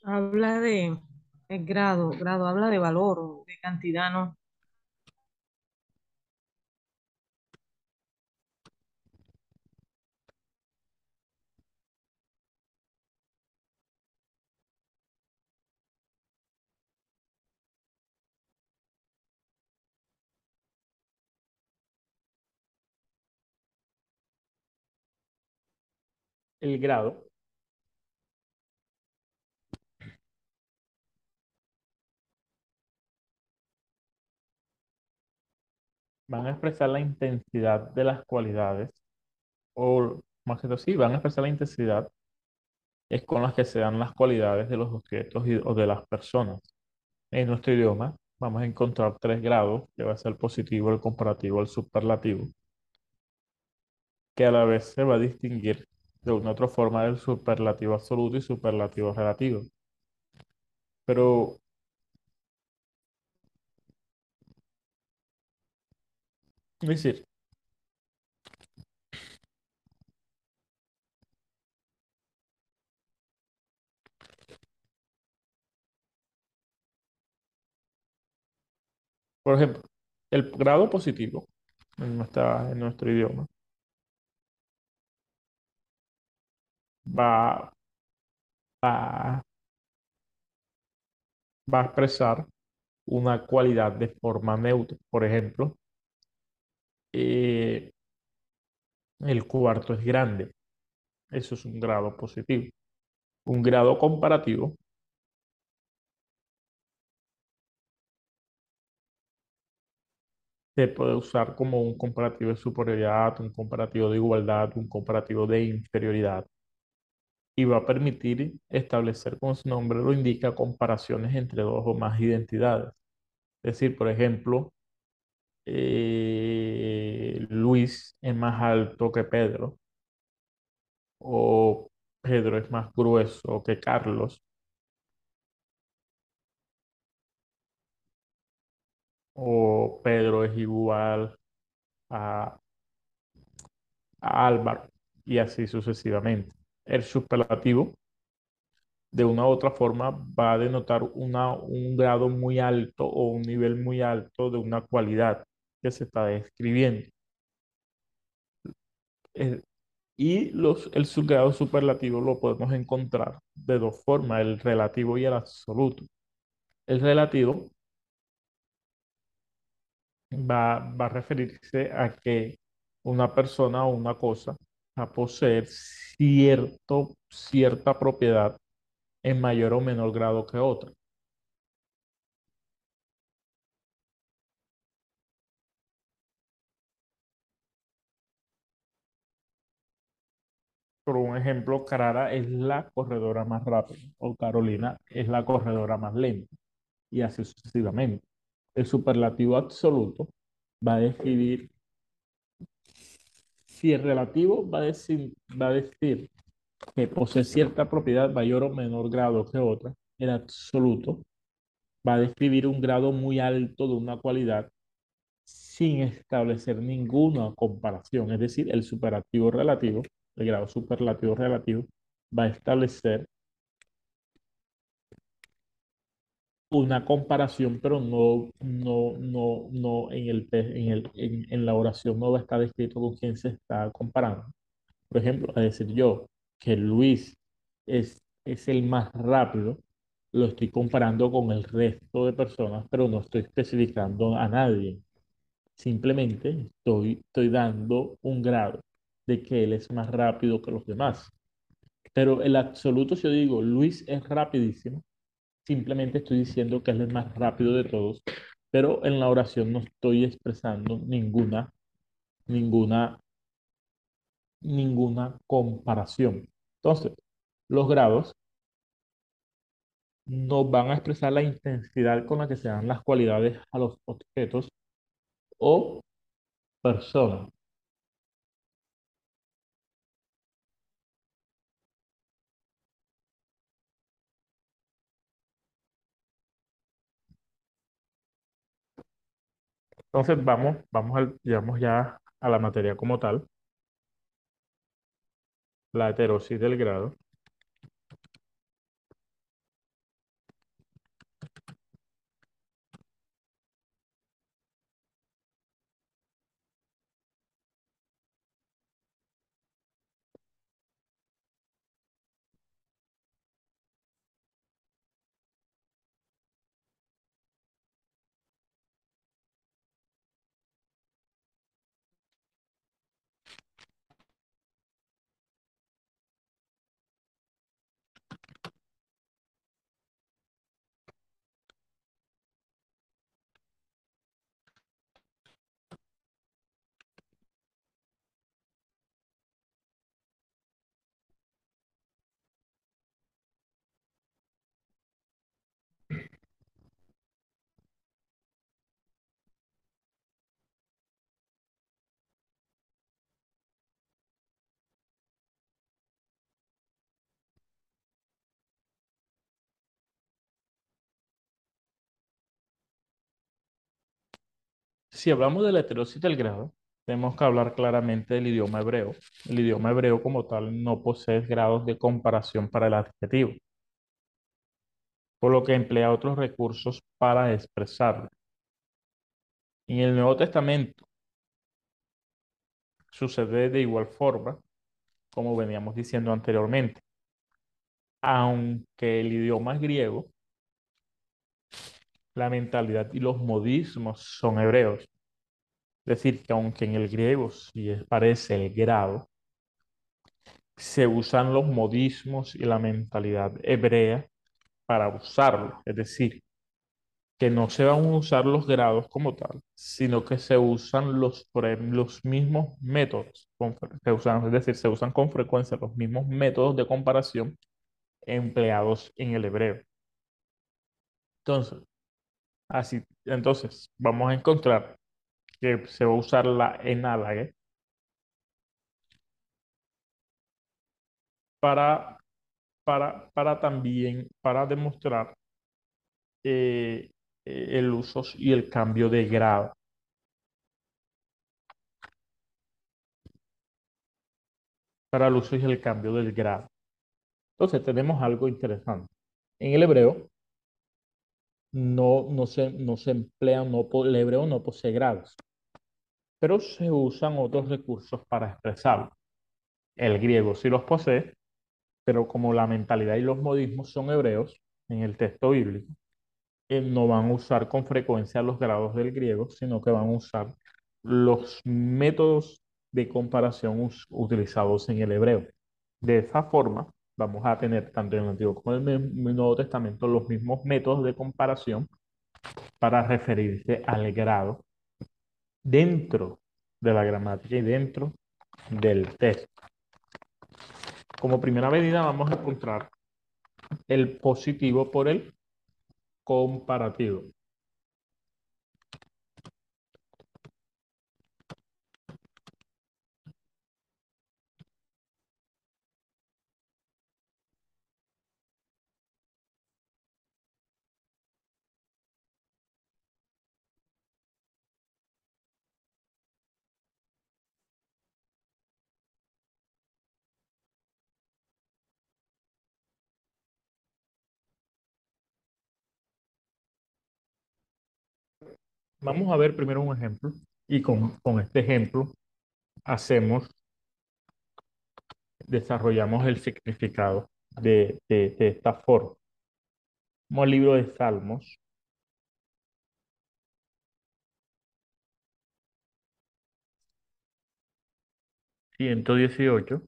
Habla de grado, grado, habla de valor de cantidad, ¿no? El grado van a expresar la intensidad de las cualidades, o más que todo, sí, van a expresar la intensidad es con las que se dan las cualidades de los objetos o de las personas. En nuestro idioma vamos a encontrar tres grados, que va a ser el positivo, el comparativo, el superlativo, que a la vez se va a distinguir de una u otra forma del superlativo absoluto y superlativo relativo. Pero es decir, por ejemplo, el grado positivo en nuestra, en nuestro idioma va, va, a expresar una cualidad de forma neutra. Por ejemplo, eh, el cuarto es grande. Eso es un grado positivo. Un grado comparativo se puede usar como un comparativo de superioridad, un comparativo de igualdad, un comparativo de inferioridad. Y va a permitir establecer, como su nombre lo indica, comparaciones entre dos o más identidades. Es decir, por ejemplo, eh, Luis es más alto que Pedro, o Pedro es más grueso que Carlos, o Pedro es igual a, a Álvaro, y así sucesivamente. El superlativo, de una u otra forma, va a denotar una, un grado muy alto o un nivel muy alto de una cualidad que se está describiendo. Eh, y los, el subgrado superlativo lo podemos encontrar de dos formas, el relativo y el absoluto. El relativo va, va a referirse a que una persona o una cosa a poseer cierto, cierta propiedad en mayor o menor grado que otra. Por un ejemplo, Carara es la corredora más rápida o Carolina es la corredora más lenta y así sucesivamente. El superlativo absoluto va a describir si el relativo va a decir, va a decir que posee cierta propiedad mayor o menor grado que otra, el absoluto va a describir un grado muy alto de una cualidad sin establecer ninguna comparación. Es decir, el superlativo relativo, el grado superlativo relativo, va a establecer una comparación, pero no, no, no, no en, el, en, el, en, la oración no va a estar escrito con quién se está comparando. Por ejemplo, a decir yo que Luis es, es el más rápido, lo estoy comparando con el resto de personas, pero no estoy especificando a nadie. Simplemente estoy, estoy dando un grado de que él es más rápido que los demás. Pero el absoluto, si yo digo, Luis es rapidísimo, simplemente estoy diciendo que es más rápido de todos, pero en la oración no estoy expresando ninguna, ninguna, ninguna comparación. Entonces, los grados nos van a expresar la intensidad con la que se dan las cualidades a los objetos o personas. Entonces vamos, vamos al, digamos ya a la materia como tal, la heterosis del grado. Si hablamos de la heterosis del grado, tenemos que hablar claramente del idioma hebreo. El idioma hebreo como tal no posee grados de comparación para el adjetivo, por lo que emplea otros recursos para expresarlo. En el Nuevo Testamento sucede de igual forma, como veníamos diciendo anteriormente. Aunque el idioma griego, la mentalidad y los modismos son hebreos. Es decir, que aunque en el griego sí parece el grado, se usan los modismos y la mentalidad hebrea para usarlo. Es decir, que no se van a usar los grados como tal, sino que se usan los, los mismos métodos, se usan, es decir, se usan con frecuencia los mismos métodos de comparación empleados en el hebreo. Entonces, así, entonces vamos a encontrar que se va a usar la enáloga para, para, para también, para demostrar eh, el uso y el cambio de grado. Para el uso y el cambio del grado. Entonces tenemos algo interesante. En el hebreo no, no, se, no se emplean, no, el hebreo no posee grados, pero se usan otros recursos para expresarlo. El griego sí los posee, pero como la mentalidad y los modismos son hebreos en el texto bíblico, eh, no van a usar con frecuencia los grados del griego, sino que van a usar los métodos de comparación utilizados en el hebreo. De esa forma, vamos a tener tanto en el Antiguo como en el Nuevo Testamento los mismos métodos de comparación para referirse al grado dentro de la gramática y dentro del texto. Como primera medida vamos a encontrar el positivo por el comparativo. Vamos a ver primero un ejemplo y con, este ejemplo hacemos, desarrollamos el significado de, de, de esta forma. Como el libro de Salmos. Ciento dieciocho.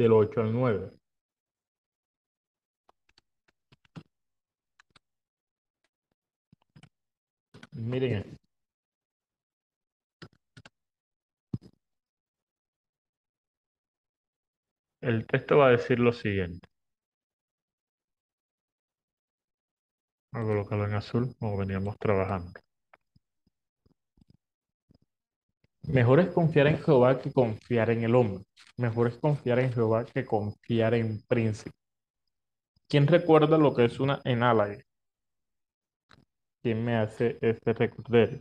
Del 8 al 9. Miren El texto va a decir lo siguiente. Voy a colocarlo en azul como veníamos trabajando. Mejor es confiar en Jehová que confiar en el hombre. Mejor es confiar en Jehová que confiar en príncipe. ¿Quién recuerda lo que es una enálague? ¿Quién me hace este recorder?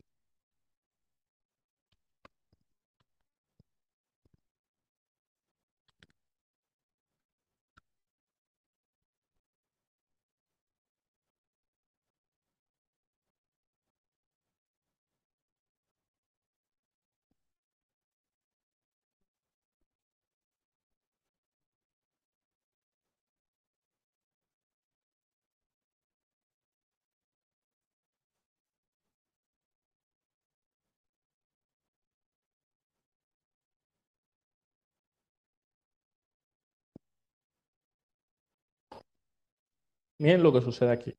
Miren lo que sucede aquí.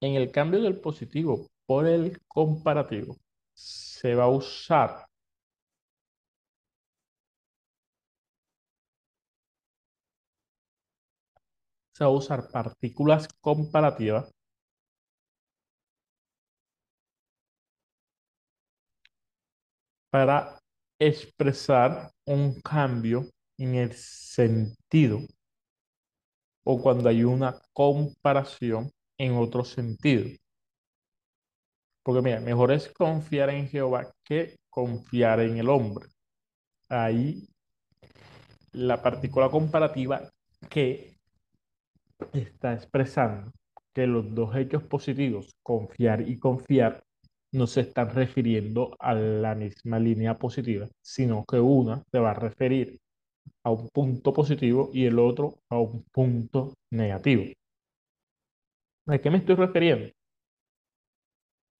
En el cambio del positivo por el comparativo, se va a usar se va a usar partículas comparativas para expresar un cambio en el sentido o cuando hay una comparación en otro sentido. Porque mira, mejor es confiar en Jehová que confiar en el hombre. Ahí la partícula comparativa que está expresando que los dos hechos positivos, confiar y confiar, no se están refiriendo a la misma línea positiva, sino que una se va a referir a un punto positivo y el otro a un punto negativo. ¿A qué me estoy refiriendo?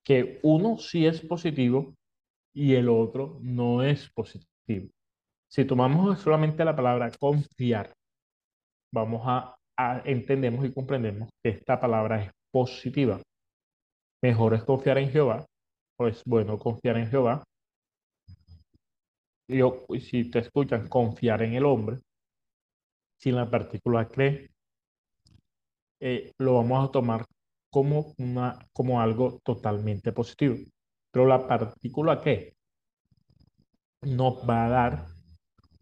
Que uno sí es positivo y el otro no es positivo. Si tomamos solamente la palabra confiar, vamos a, a entendemos y comprendemos que esta palabra es positiva. Mejor es confiar en Jehová, o es bueno confiar en Jehová. Y o- y si te escuchan, confiar en el hombre, sin la partícula cree, eh, lo vamos a tomar como, una, como algo totalmente positivo. Pero la partícula que nos va a dar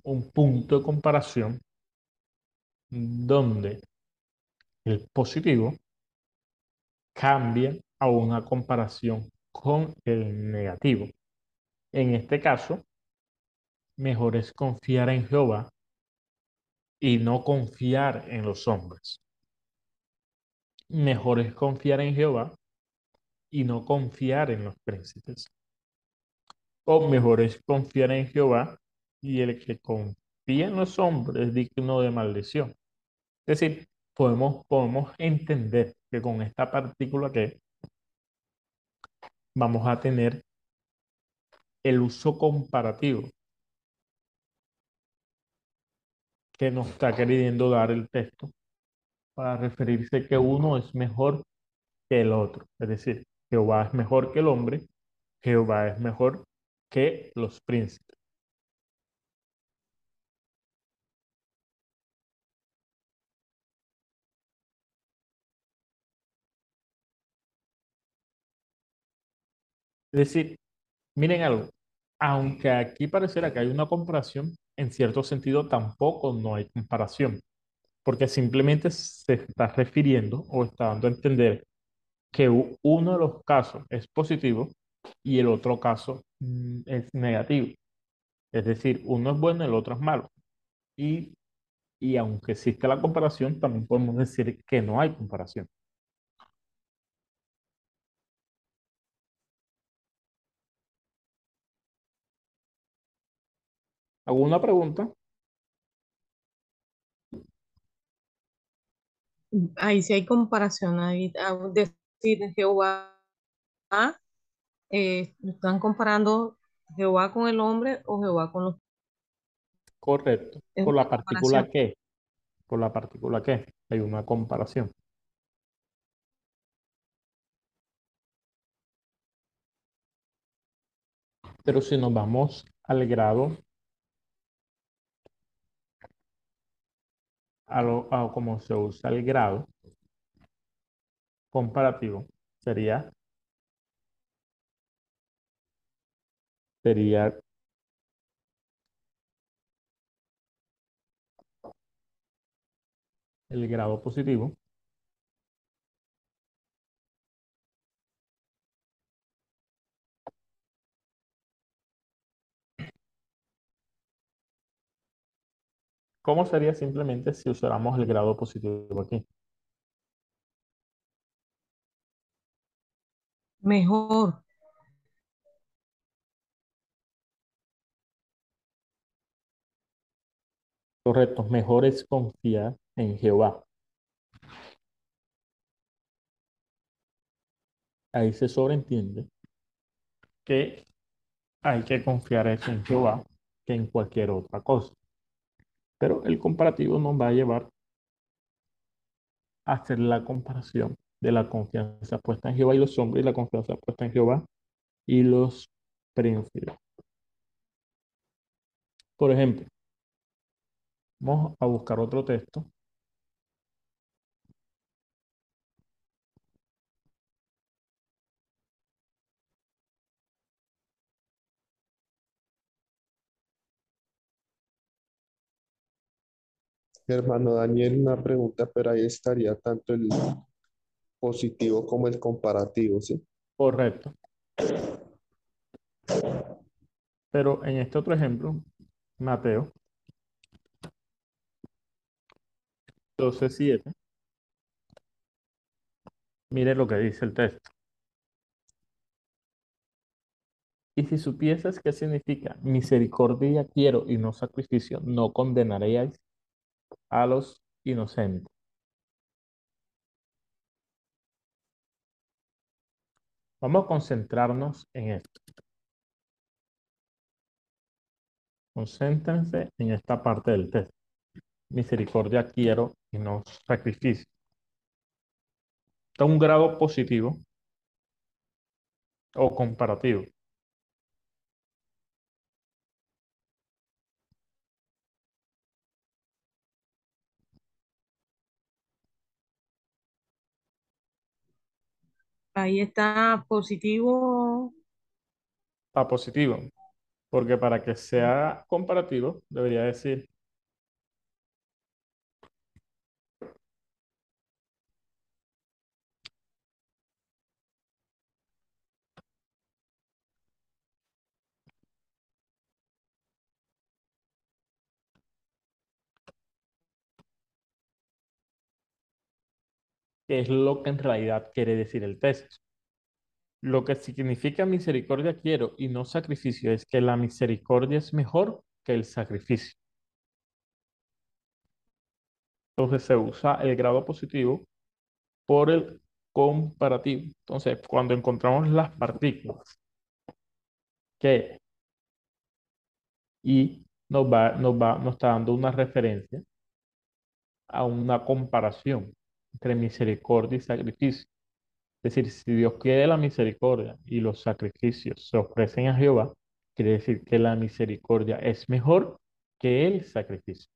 un punto de comparación donde el positivo cambia a una comparación con el negativo. En este caso, mejor es confiar en Jehová y no confiar en los hombres. Mejor es confiar en Jehová y no confiar en los príncipes. O mejor es confiar en Jehová y el que confía en los hombres es digno de maldición. Es decir, podemos, podemos entender que con esta partícula que vamos a tener el uso comparativo que nos está queriendo dar el texto para referirse que uno es mejor que el otro. Es decir, Jehová es mejor que el hombre, Jehová es mejor que los príncipes. Es decir, miren algo, aunque aquí pareciera que hay una comparación, en cierto sentido tampoco no hay comparación, porque simplemente se está refiriendo o está dando a entender que uno de los casos es positivo y el otro caso mm, es negativo. Es decir, uno es bueno y el otro es malo. Y, y aunque existe la comparación, también podemos decir que no hay comparación. ¿Alguna pregunta? Ahí sí hay comparación. Ahí, a decir Jehová, eh, están comparando Jehová con el hombre o Jehová con los. Correcto. Es Por la partícula que. Por la partícula que. Hay una comparación. Pero si nos vamos al grado, a lo, a cómo se usa el grado comparativo, sería, sería el grado positivo ¿Cómo sería simplemente si usáramos el grado positivo aquí? Mejor. Correcto, mejor es confiar en Jehová. Ahí se sobreentiende que hay que confiar en Jehová que en cualquier otra cosa. Pero el comparativo nos va a llevar a hacer la comparación de la confianza puesta en Jehová y los hombres y la confianza puesta en Jehová y los príncipes. Por ejemplo, vamos a buscar otro texto. Hermano Daniel, una pregunta, pero ahí estaría tanto el positivo como el comparativo, ¿sí? Correcto. Pero en este otro ejemplo, Mateo 12:7, mire lo que dice el texto. Y si supieses qué significa misericordia quiero y no sacrificio, no condenaréis a los inocentes. Vamos a concentrarnos en esto. Concéntrense en esta parte del texto. Misericordia quiero y no sacrificio. Está un grado positivo o comparativo. Ahí está positivo. A positivo. Porque para que sea comparativo, debería decir es lo que en realidad quiere decir el texto. Lo que significa misericordia quiero y no sacrificio es que la misericordia es mejor que el sacrificio. Entonces se usa el grado positivo por el comparativo. Entonces, cuando encontramos las partículas que y nos va, nos va, nos está dando una referencia a una comparación entre misericordia y sacrificio. Es decir, si Dios quiere la misericordia y los sacrificios se ofrecen a Jehová, quiere decir que la misericordia es mejor que el sacrificio.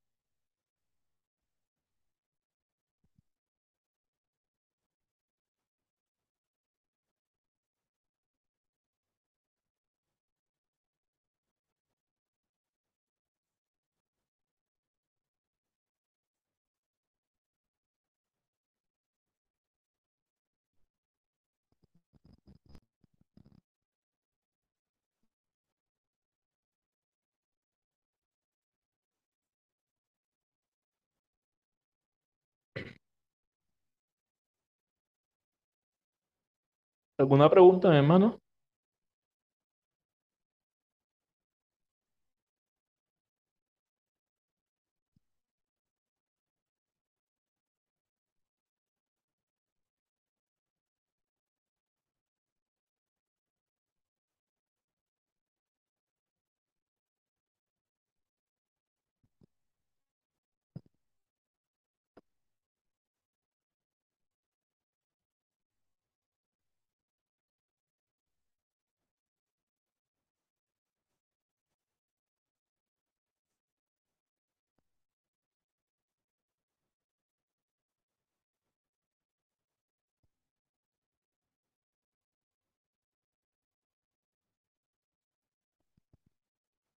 ¿Alguna pregunta, mi hermano?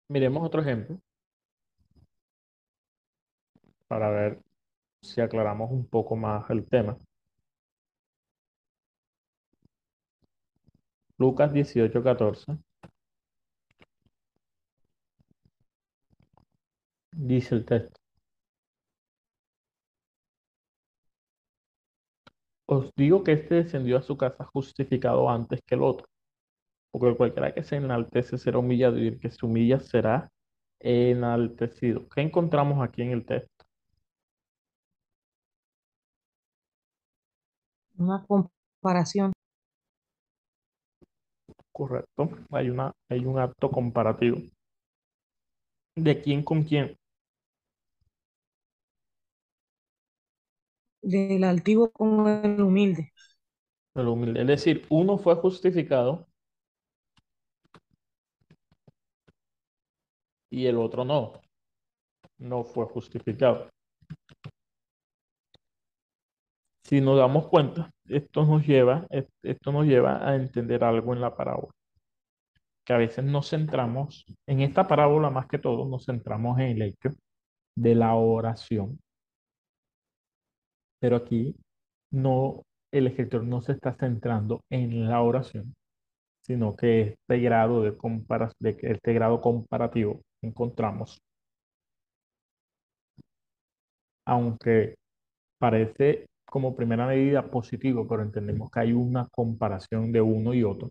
Miremos otro ejemplo para ver si aclaramos un poco más el tema. Lucas 18, 14. Dice el texto. Os digo que este descendió a su casa justificado antes que el otro. Porque cualquiera que se enaltece será humillado y el que se humilla será enaltecido. ¿Qué encontramos aquí en el texto? Una comparación. Correcto. Hay una, hay un acto comparativo. ¿De quién con quién? Del altivo con el humilde. El humilde. Es decir, uno fue justificado y el otro no. No fue justificado. Si nos damos cuenta, esto nos lleva, esto nos lleva a entender algo en la parábola. Que a veces nos centramos, en esta parábola más que todo, nos centramos en el hecho de la oración. Pero aquí no, el escritor no se está centrando en la oración, sino que este grado de, compara de este grado comparativo encontramos, aunque parece como primera medida positivo, pero entendemos que hay una comparación de uno y otro.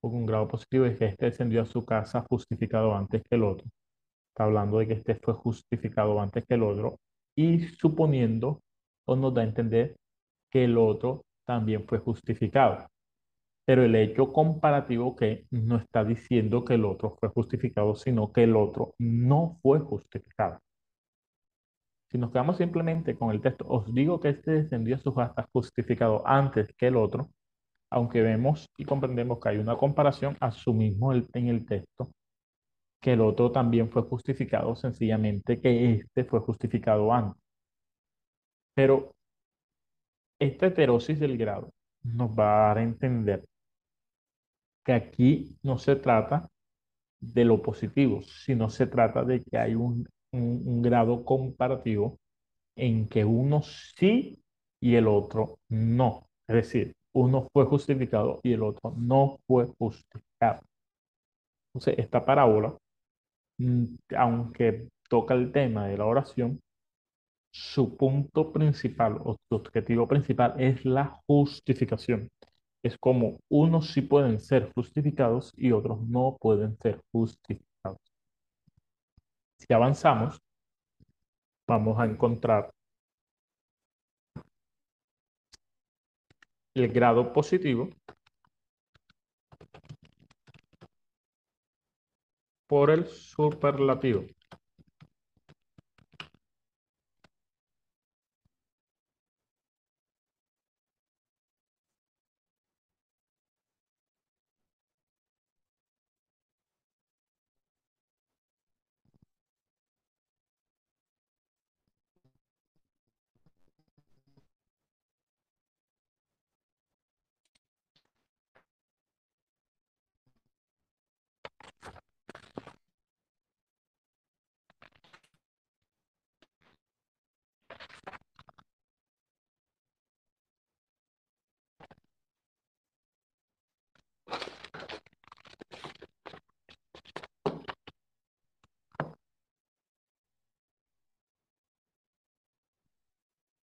Porque un grado positivo es que este descendió a su casa justificado antes que el otro. Está hablando de que este fue justificado antes que el otro y suponiendo o nos da a entender que el otro también fue justificado. Pero el hecho comparativo que no está diciendo que el otro fue justificado, sino que el otro no fue justificado. Si nos quedamos simplemente con el texto, os digo que este descendió a su hasta justificado antes que el otro, aunque vemos y comprendemos que hay una comparación, asumimos en el texto que el otro también fue justificado, sencillamente que este fue justificado antes. Pero esta heterosis del grado nos va a dar a entender que aquí no se trata de lo positivo, sino se trata de que hay un, grado comparativo en que uno sí y el otro no. Es decir, uno fue justificado y el otro no fue justificado. Entonces, esta parábola, mm, aunque toca el tema de la oración, su punto principal o su objetivo principal es la justificación. Es como unos sí pueden ser justificados y otros no pueden ser justificados. Si avanzamos, vamos a encontrar el grado positivo por el superlativo.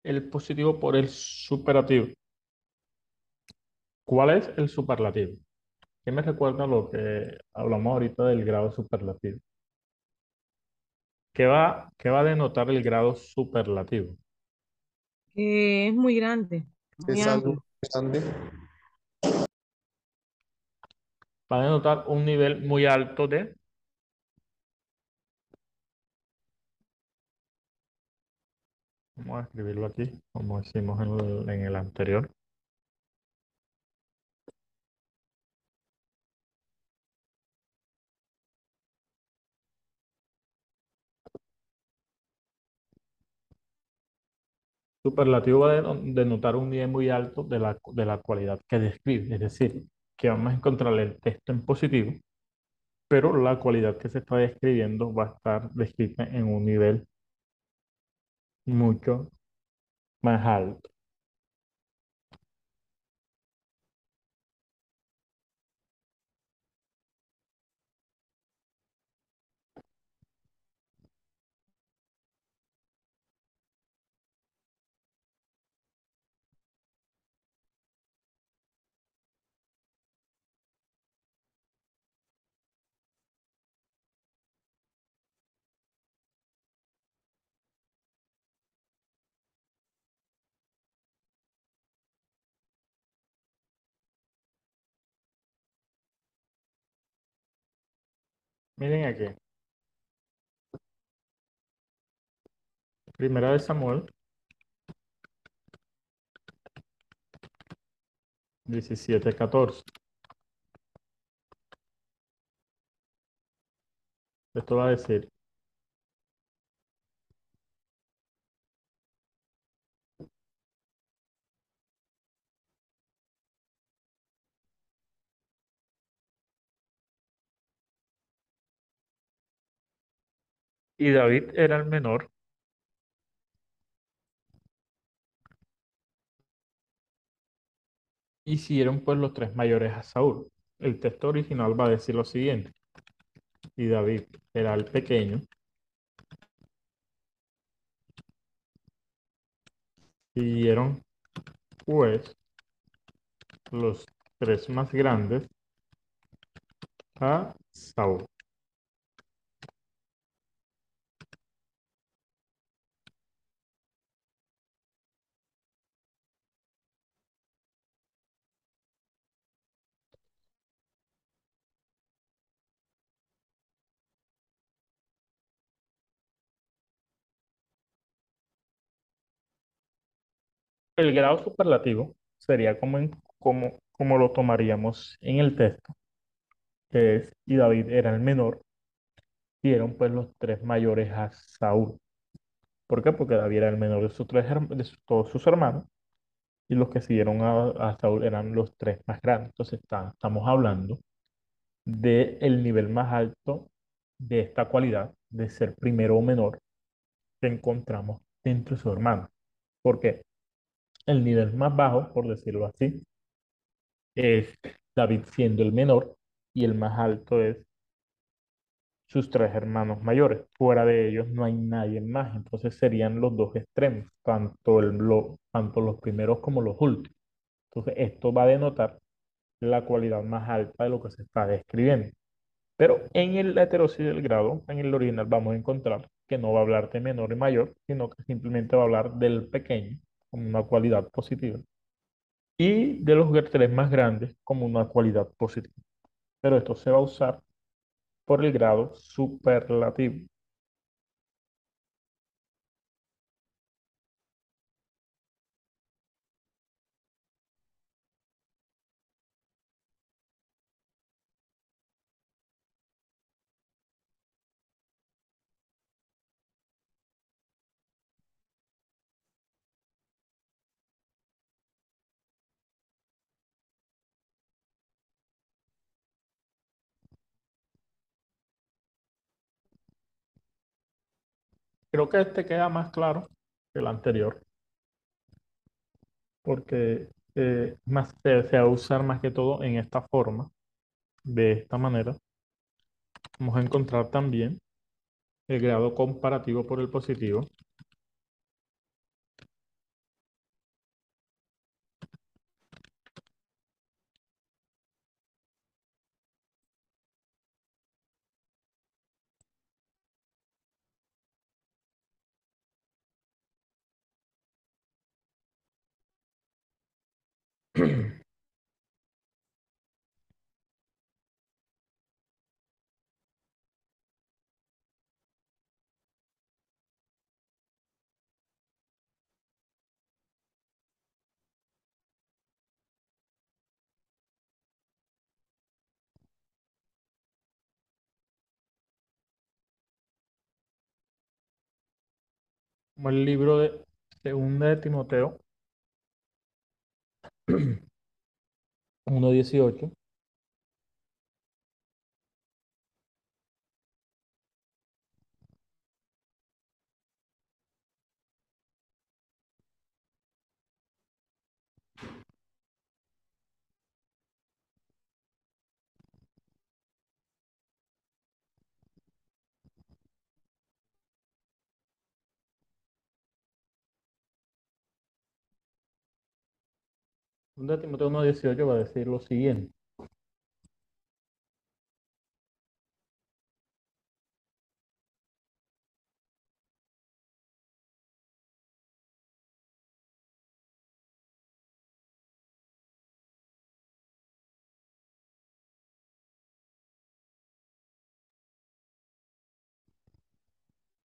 El positivo por el superlativo. ¿Cuál es el superlativo? ¿Qué me recuerda lo que hablamos ahorita del grado superlativo? ¿Qué va, qué va a denotar el grado superlativo? Que es muy grande, muy Es algo grande. Va a denotar un nivel muy alto de Vamos a escribirlo aquí, como hicimos en el, en el anterior. Superlativo va a deno- denotar un nivel muy alto de la, de la cualidad que describe, es decir, que vamos a encontrar el texto en positivo, pero la cualidad que se está describiendo va a estar descrita en un nivel mucho más alto. Miren aquí. Primera de Samuel 17, 14. Esto va a decir, y David era el menor, hicieron pues los tres mayores a Saúl. El texto original va a decir lo siguiente, y David era el pequeño, siguieron pues los tres más grandes a Saúl. El grado superlativo sería como, como, como lo tomaríamos en el texto, que es, y David era el menor, y eran pues los tres mayores a Saúl. ¿Por qué? Porque David era el menor de sus tres, de sus- todos sus hermanos, y los que siguieron a, a Saúl eran los tres más grandes. Entonces está- estamos hablando del nivel más alto de esta cualidad, de ser primero o menor, que encontramos entre sus hermanos. ¿Por qué? El nivel más bajo, por decirlo así, es David siendo el menor y el más alto es sus tres hermanos mayores. Fuera de ellos no hay nadie más. Entonces serían los dos extremos, tanto, los primeros como los últimos. Entonces esto va a denotar la cualidad más alta de lo que se está describiendo. Pero en el heterosis del grado, en el original, vamos a encontrar que no va a hablar de menor y mayor, sino que simplemente va a hablar del pequeño como una cualidad positiva y de los tres más grandes como una cualidad positiva. Pero esto se va a usar por el grado superlativo. Creo que este queda más claro que el anterior, porque eh, más, se, va a usar más que todo en esta forma, de esta manera. Vamos a encontrar también el grado comparativo por el positivo. Como el libro de Segunda de Timoteo [clears throat] 1.18. Segunda de Timoteo 1.18 va a decir lo siguiente.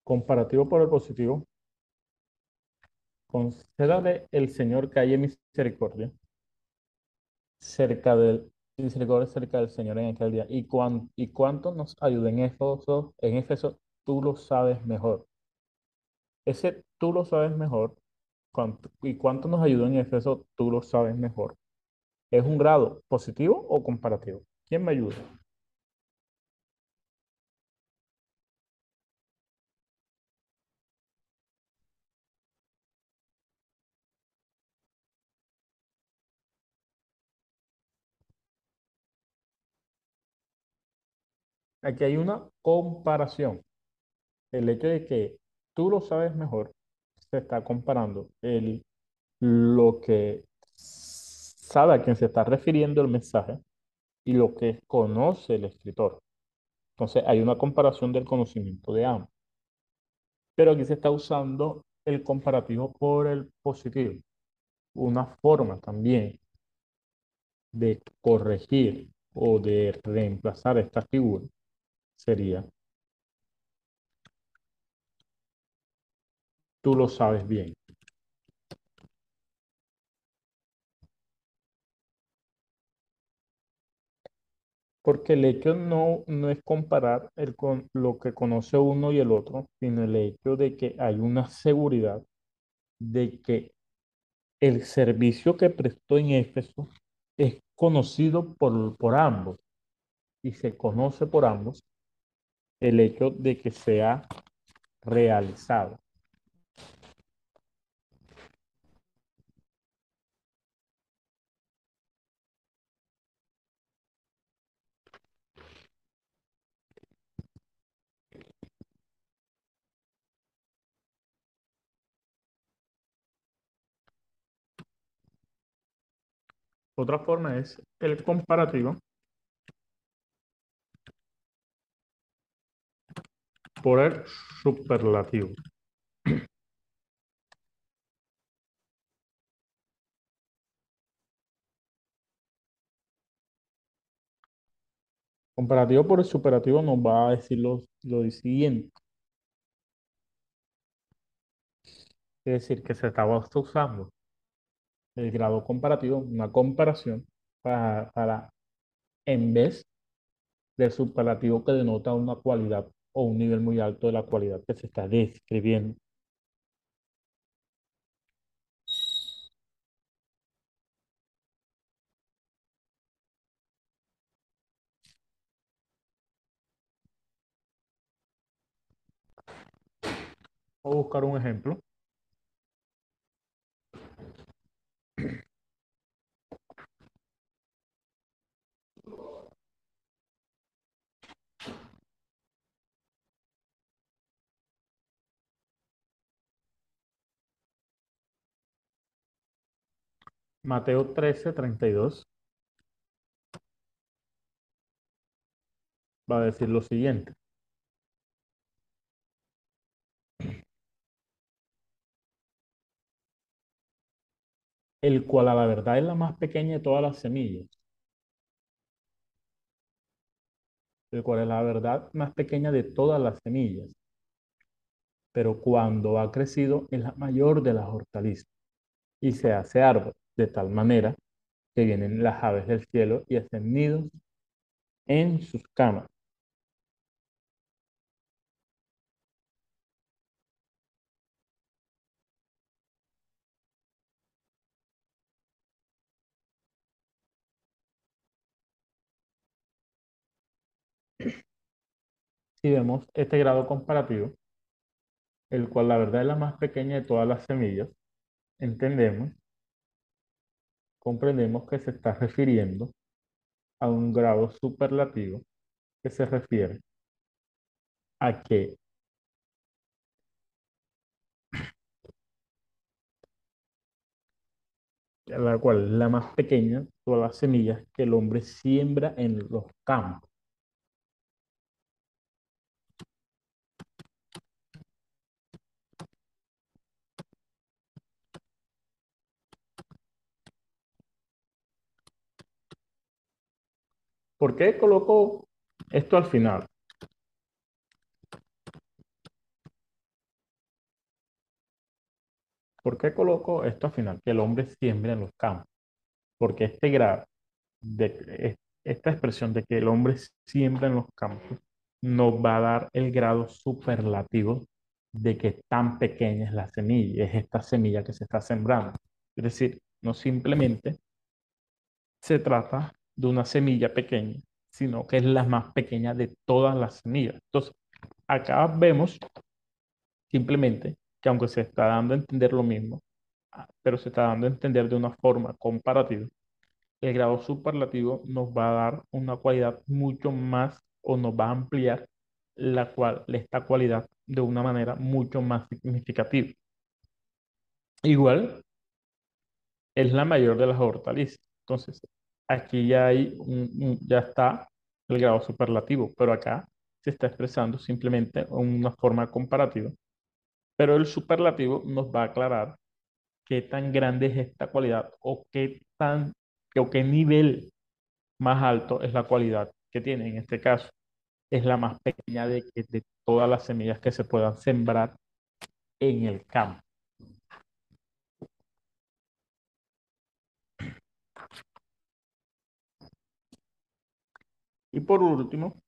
Comparativo por el positivo. Concédale el Señor que haya misericordia cerca del misericordia cerca del Señor en aquel día. Y, cuán, y cuánto nos ayuda en Éfeso, en Éfeso, tú lo sabes mejor. Ese tú lo sabes mejor. cuánto- y cuánto nos ayudó en Éfeso, tú lo sabes mejor. ¿Es un grado positivo o comparativo? ¿Quién me ayuda? Aquí hay una comparación. El hecho de que tú lo sabes mejor, se está comparando el, lo que sabe a quién se está refiriendo el mensaje y lo que conoce el escritor. Entonces hay una comparación del conocimiento de ambos. Pero aquí se está usando el comparativo por el positivo. Una forma también de corregir o de reemplazar esta figura sería, tú lo sabes bien. Porque el hecho no, no es comparar el con lo que conoce uno y el otro, sino el hecho de que hay una seguridad de que el servicio que prestó en Éfeso es conocido por, por ambos y se conoce por ambos el hecho de que sea realizado. Otra forma es el comparativo por el superlativo. Comparativo por el superlativo nos va a decir lo, lo siguiente. Es decir, que se estaba usando el grado comparativo, una comparación para, para en vez del superlativo que denota una cualidad o un nivel muy alto de la cualidad que se está describiendo. Buscar un ejemplo. Mateo 13, 32 va a decir lo siguiente. El cual a la verdad es la más pequeña de todas las semillas. El cual es la verdad más pequeña de todas las semillas. Pero cuando ha crecido es la mayor de las hortalizas y se hace árbol de tal manera que vienen las aves del cielo y hacen nidos en sus camas. Si vemos este grado comparativo, el cual la verdad es la más pequeña de todas las semillas, entendemos, comprendemos que se está refiriendo a un grado superlativo que se refiere a que la cual la más pequeña todas las semillas que el hombre siembra en los campos. ¿Por qué coloco esto al final? ¿Por qué coloco esto al final? Que el hombre siembra en los campos. Porque este grado, de, esta expresión de que el hombre siembra en los campos, nos va a dar el grado superlativo de que tan pequeña es la semilla, es esta semilla que se está sembrando. Es decir, no simplemente se trata de una semilla pequeña, sino que es la más pequeña de todas las semillas. Entonces, acá vemos simplemente que aunque se está dando a entender lo mismo, ah, pero se está dando a entender de una forma comparativa, el grado superlativo nos va a dar una cualidad mucho más o nos va a ampliar la cual, esta cualidad de una manera mucho más significativa. Igual, es la mayor de las hortalizas. Entonces, aquí ya hay ya está el grado superlativo, pero acá se está expresando simplemente en una forma comparativa. Pero el superlativo nos va a aclarar qué tan grande es esta cualidad o qué tan o qué nivel más alto es la cualidad que tiene. En este caso, es la más pequeña de todas las semillas que se puedan sembrar en el campo. Y por último,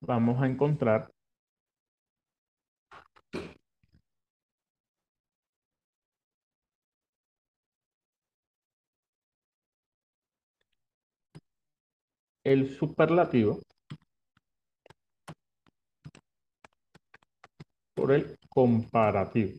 vamos a encontrar el superlativo por el comparativo.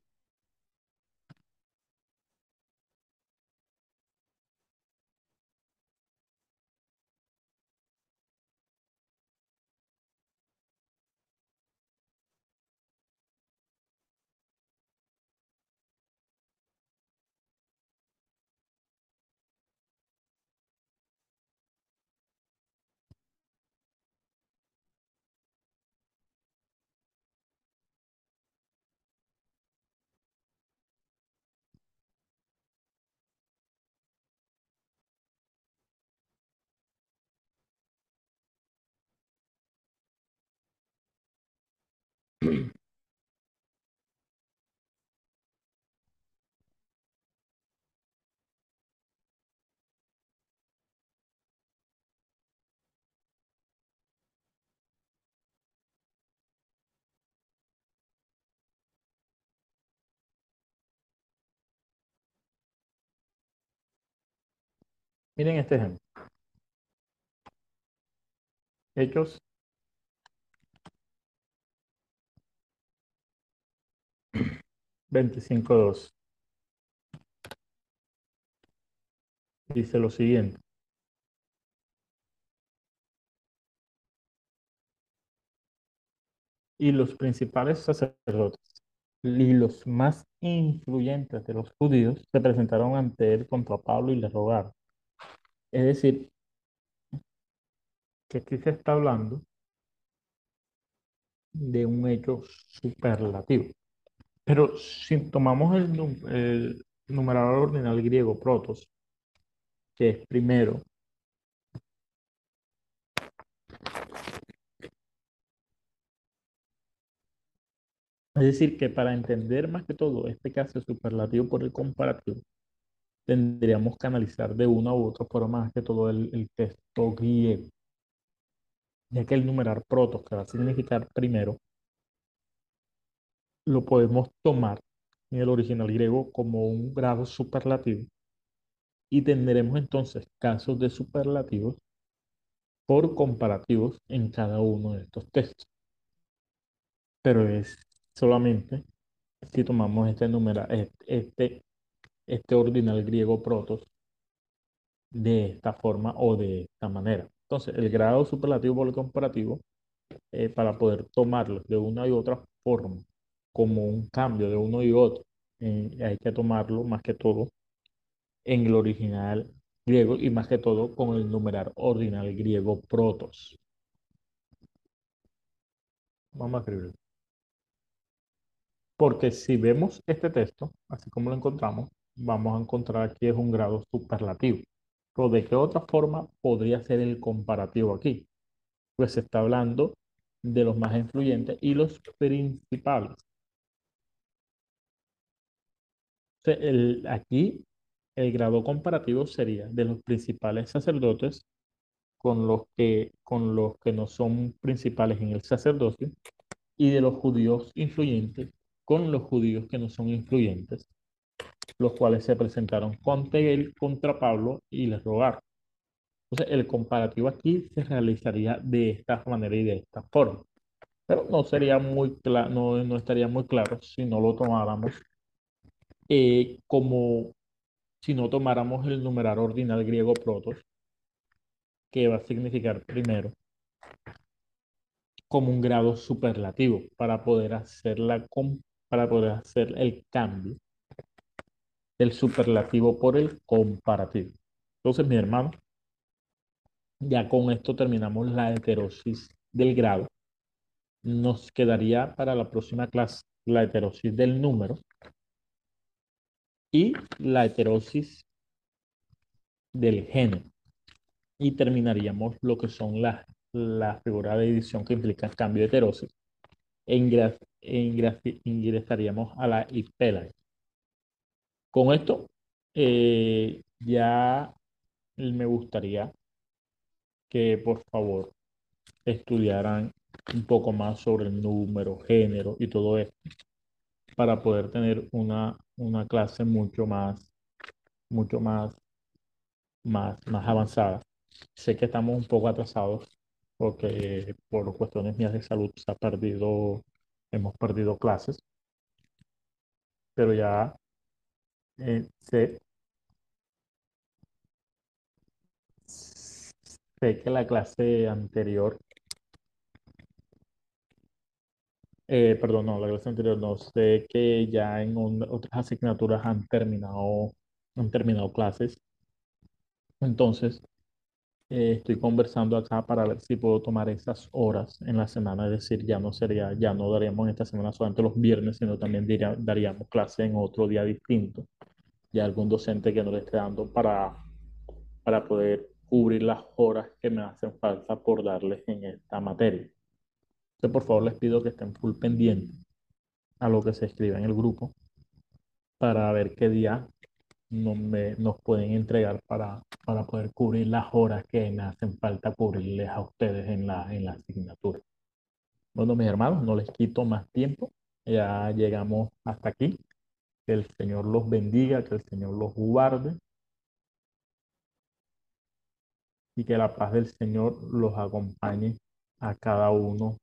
Miren este ejemplo. Hechos 25.2. Dice lo siguiente. Y los principales sacerdotes y los más influyentes de los judíos se presentaron ante él contra Pablo y le rogaron. Es decir, que aquí se está hablando de un hecho superlativo. Pero si tomamos el, el numerador ordinal griego protos, que es primero, es decir, que para entender más que todo este caso superlativo por el comparativo, tendríamos que analizar de una u otra forma más que todo el, el texto griego, ya que el numerar protos, que va a significar primero, lo podemos tomar en el original griego como un grado superlativo y tendremos entonces casos de superlativos por comparativos en cada uno de estos textos. Pero es solamente si tomamos este número, este, este ordinal griego protos de esta forma o de esta manera. Entonces, el grado superlativo por el comparativo, eh, para poder tomarlo de una y otra forma, como un cambio de uno y otro, eh, hay que tomarlo más que todo en el original griego y más que todo con el numeral ordinal griego protos. Vamos a escribirlo. Porque si vemos este texto, así como lo encontramos, vamos a encontrar aquí es un grado superlativo. Pero ¿de qué otra forma podría ser el comparativo aquí? Pues se está hablando de los más influyentes y los principales. El, aquí el grado comparativo sería de los principales sacerdotes con los que, con los que no son principales en el sacerdocio y de los judíos influyentes con los judíos que no son influyentes, los cuales se presentaron contra él, contra Pablo y les rogaron. Entonces, el comparativo aquí se realizaría de esta manera y de esta forma. Pero no sería muy claro, no, no estaría muy claro si no lo tomáramos eh, como si no tomáramos el numeral ordinal griego protos, que va a significar primero, como un grado superlativo para poder hacer, la, para poder hacer el cambio del superlativo por el comparativo. Entonces, mi hermano, ya con esto terminamos la heterosis del grado. Nos quedaría para la próxima clase la heterosis del número y la heterosis del género. Y terminaríamos lo que son las la figuras de edición que implican cambio de heterosis. E, ingres, e ingres, ingresaríamos a la hipélago. Con esto, eh, ya me gustaría que por favor estudiaran un poco más sobre el número, género y todo esto para poder tener una, una clase mucho más, mucho más, más, más avanzada. Sé que estamos un poco atrasados porque por cuestiones mías de salud se ha perdido, hemos perdido clases, pero ya sé, sé que la clase anterior, eh, perdón, no, la clase anterior no, sé que ya en otras asignaturas han terminado, han terminado clases. Entonces, eh, estoy conversando acá para ver si puedo tomar esas horas en la semana, es decir, ya no sería, ya no daríamos esta semana solamente los viernes, sino también diría- daríamos clase en otro día distinto. Ya algún docente que no le esté dando para, para poder cubrir las horas que me hacen falta por darles en esta materia. Entonces, por favor, les pido que estén full pendientes a lo que se escribe en el grupo para ver qué día no me, nos pueden entregar para, para poder cubrir las horas que me hacen falta cubrirles a ustedes en la, en la asignatura. Bueno, mis hermanos, no les quito más tiempo. Ya llegamos hasta aquí. Que el Señor los bendiga, que el Señor los guarde y que la paz del Señor los acompañe a cada uno.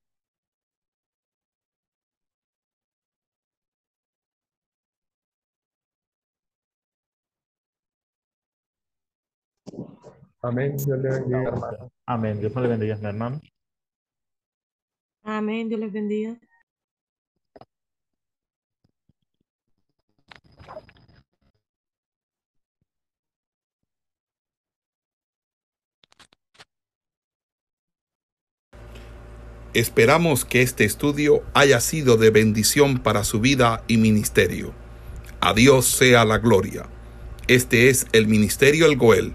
Amén. Dios le bendiga, hermano. Amén. Dios me le bendiga, mi hermano. Amén, Dios les bendiga. Esperamos que este estudio haya sido de bendición para su vida y ministerio. A Dios sea la gloria. Este es el Ministerio El Goel,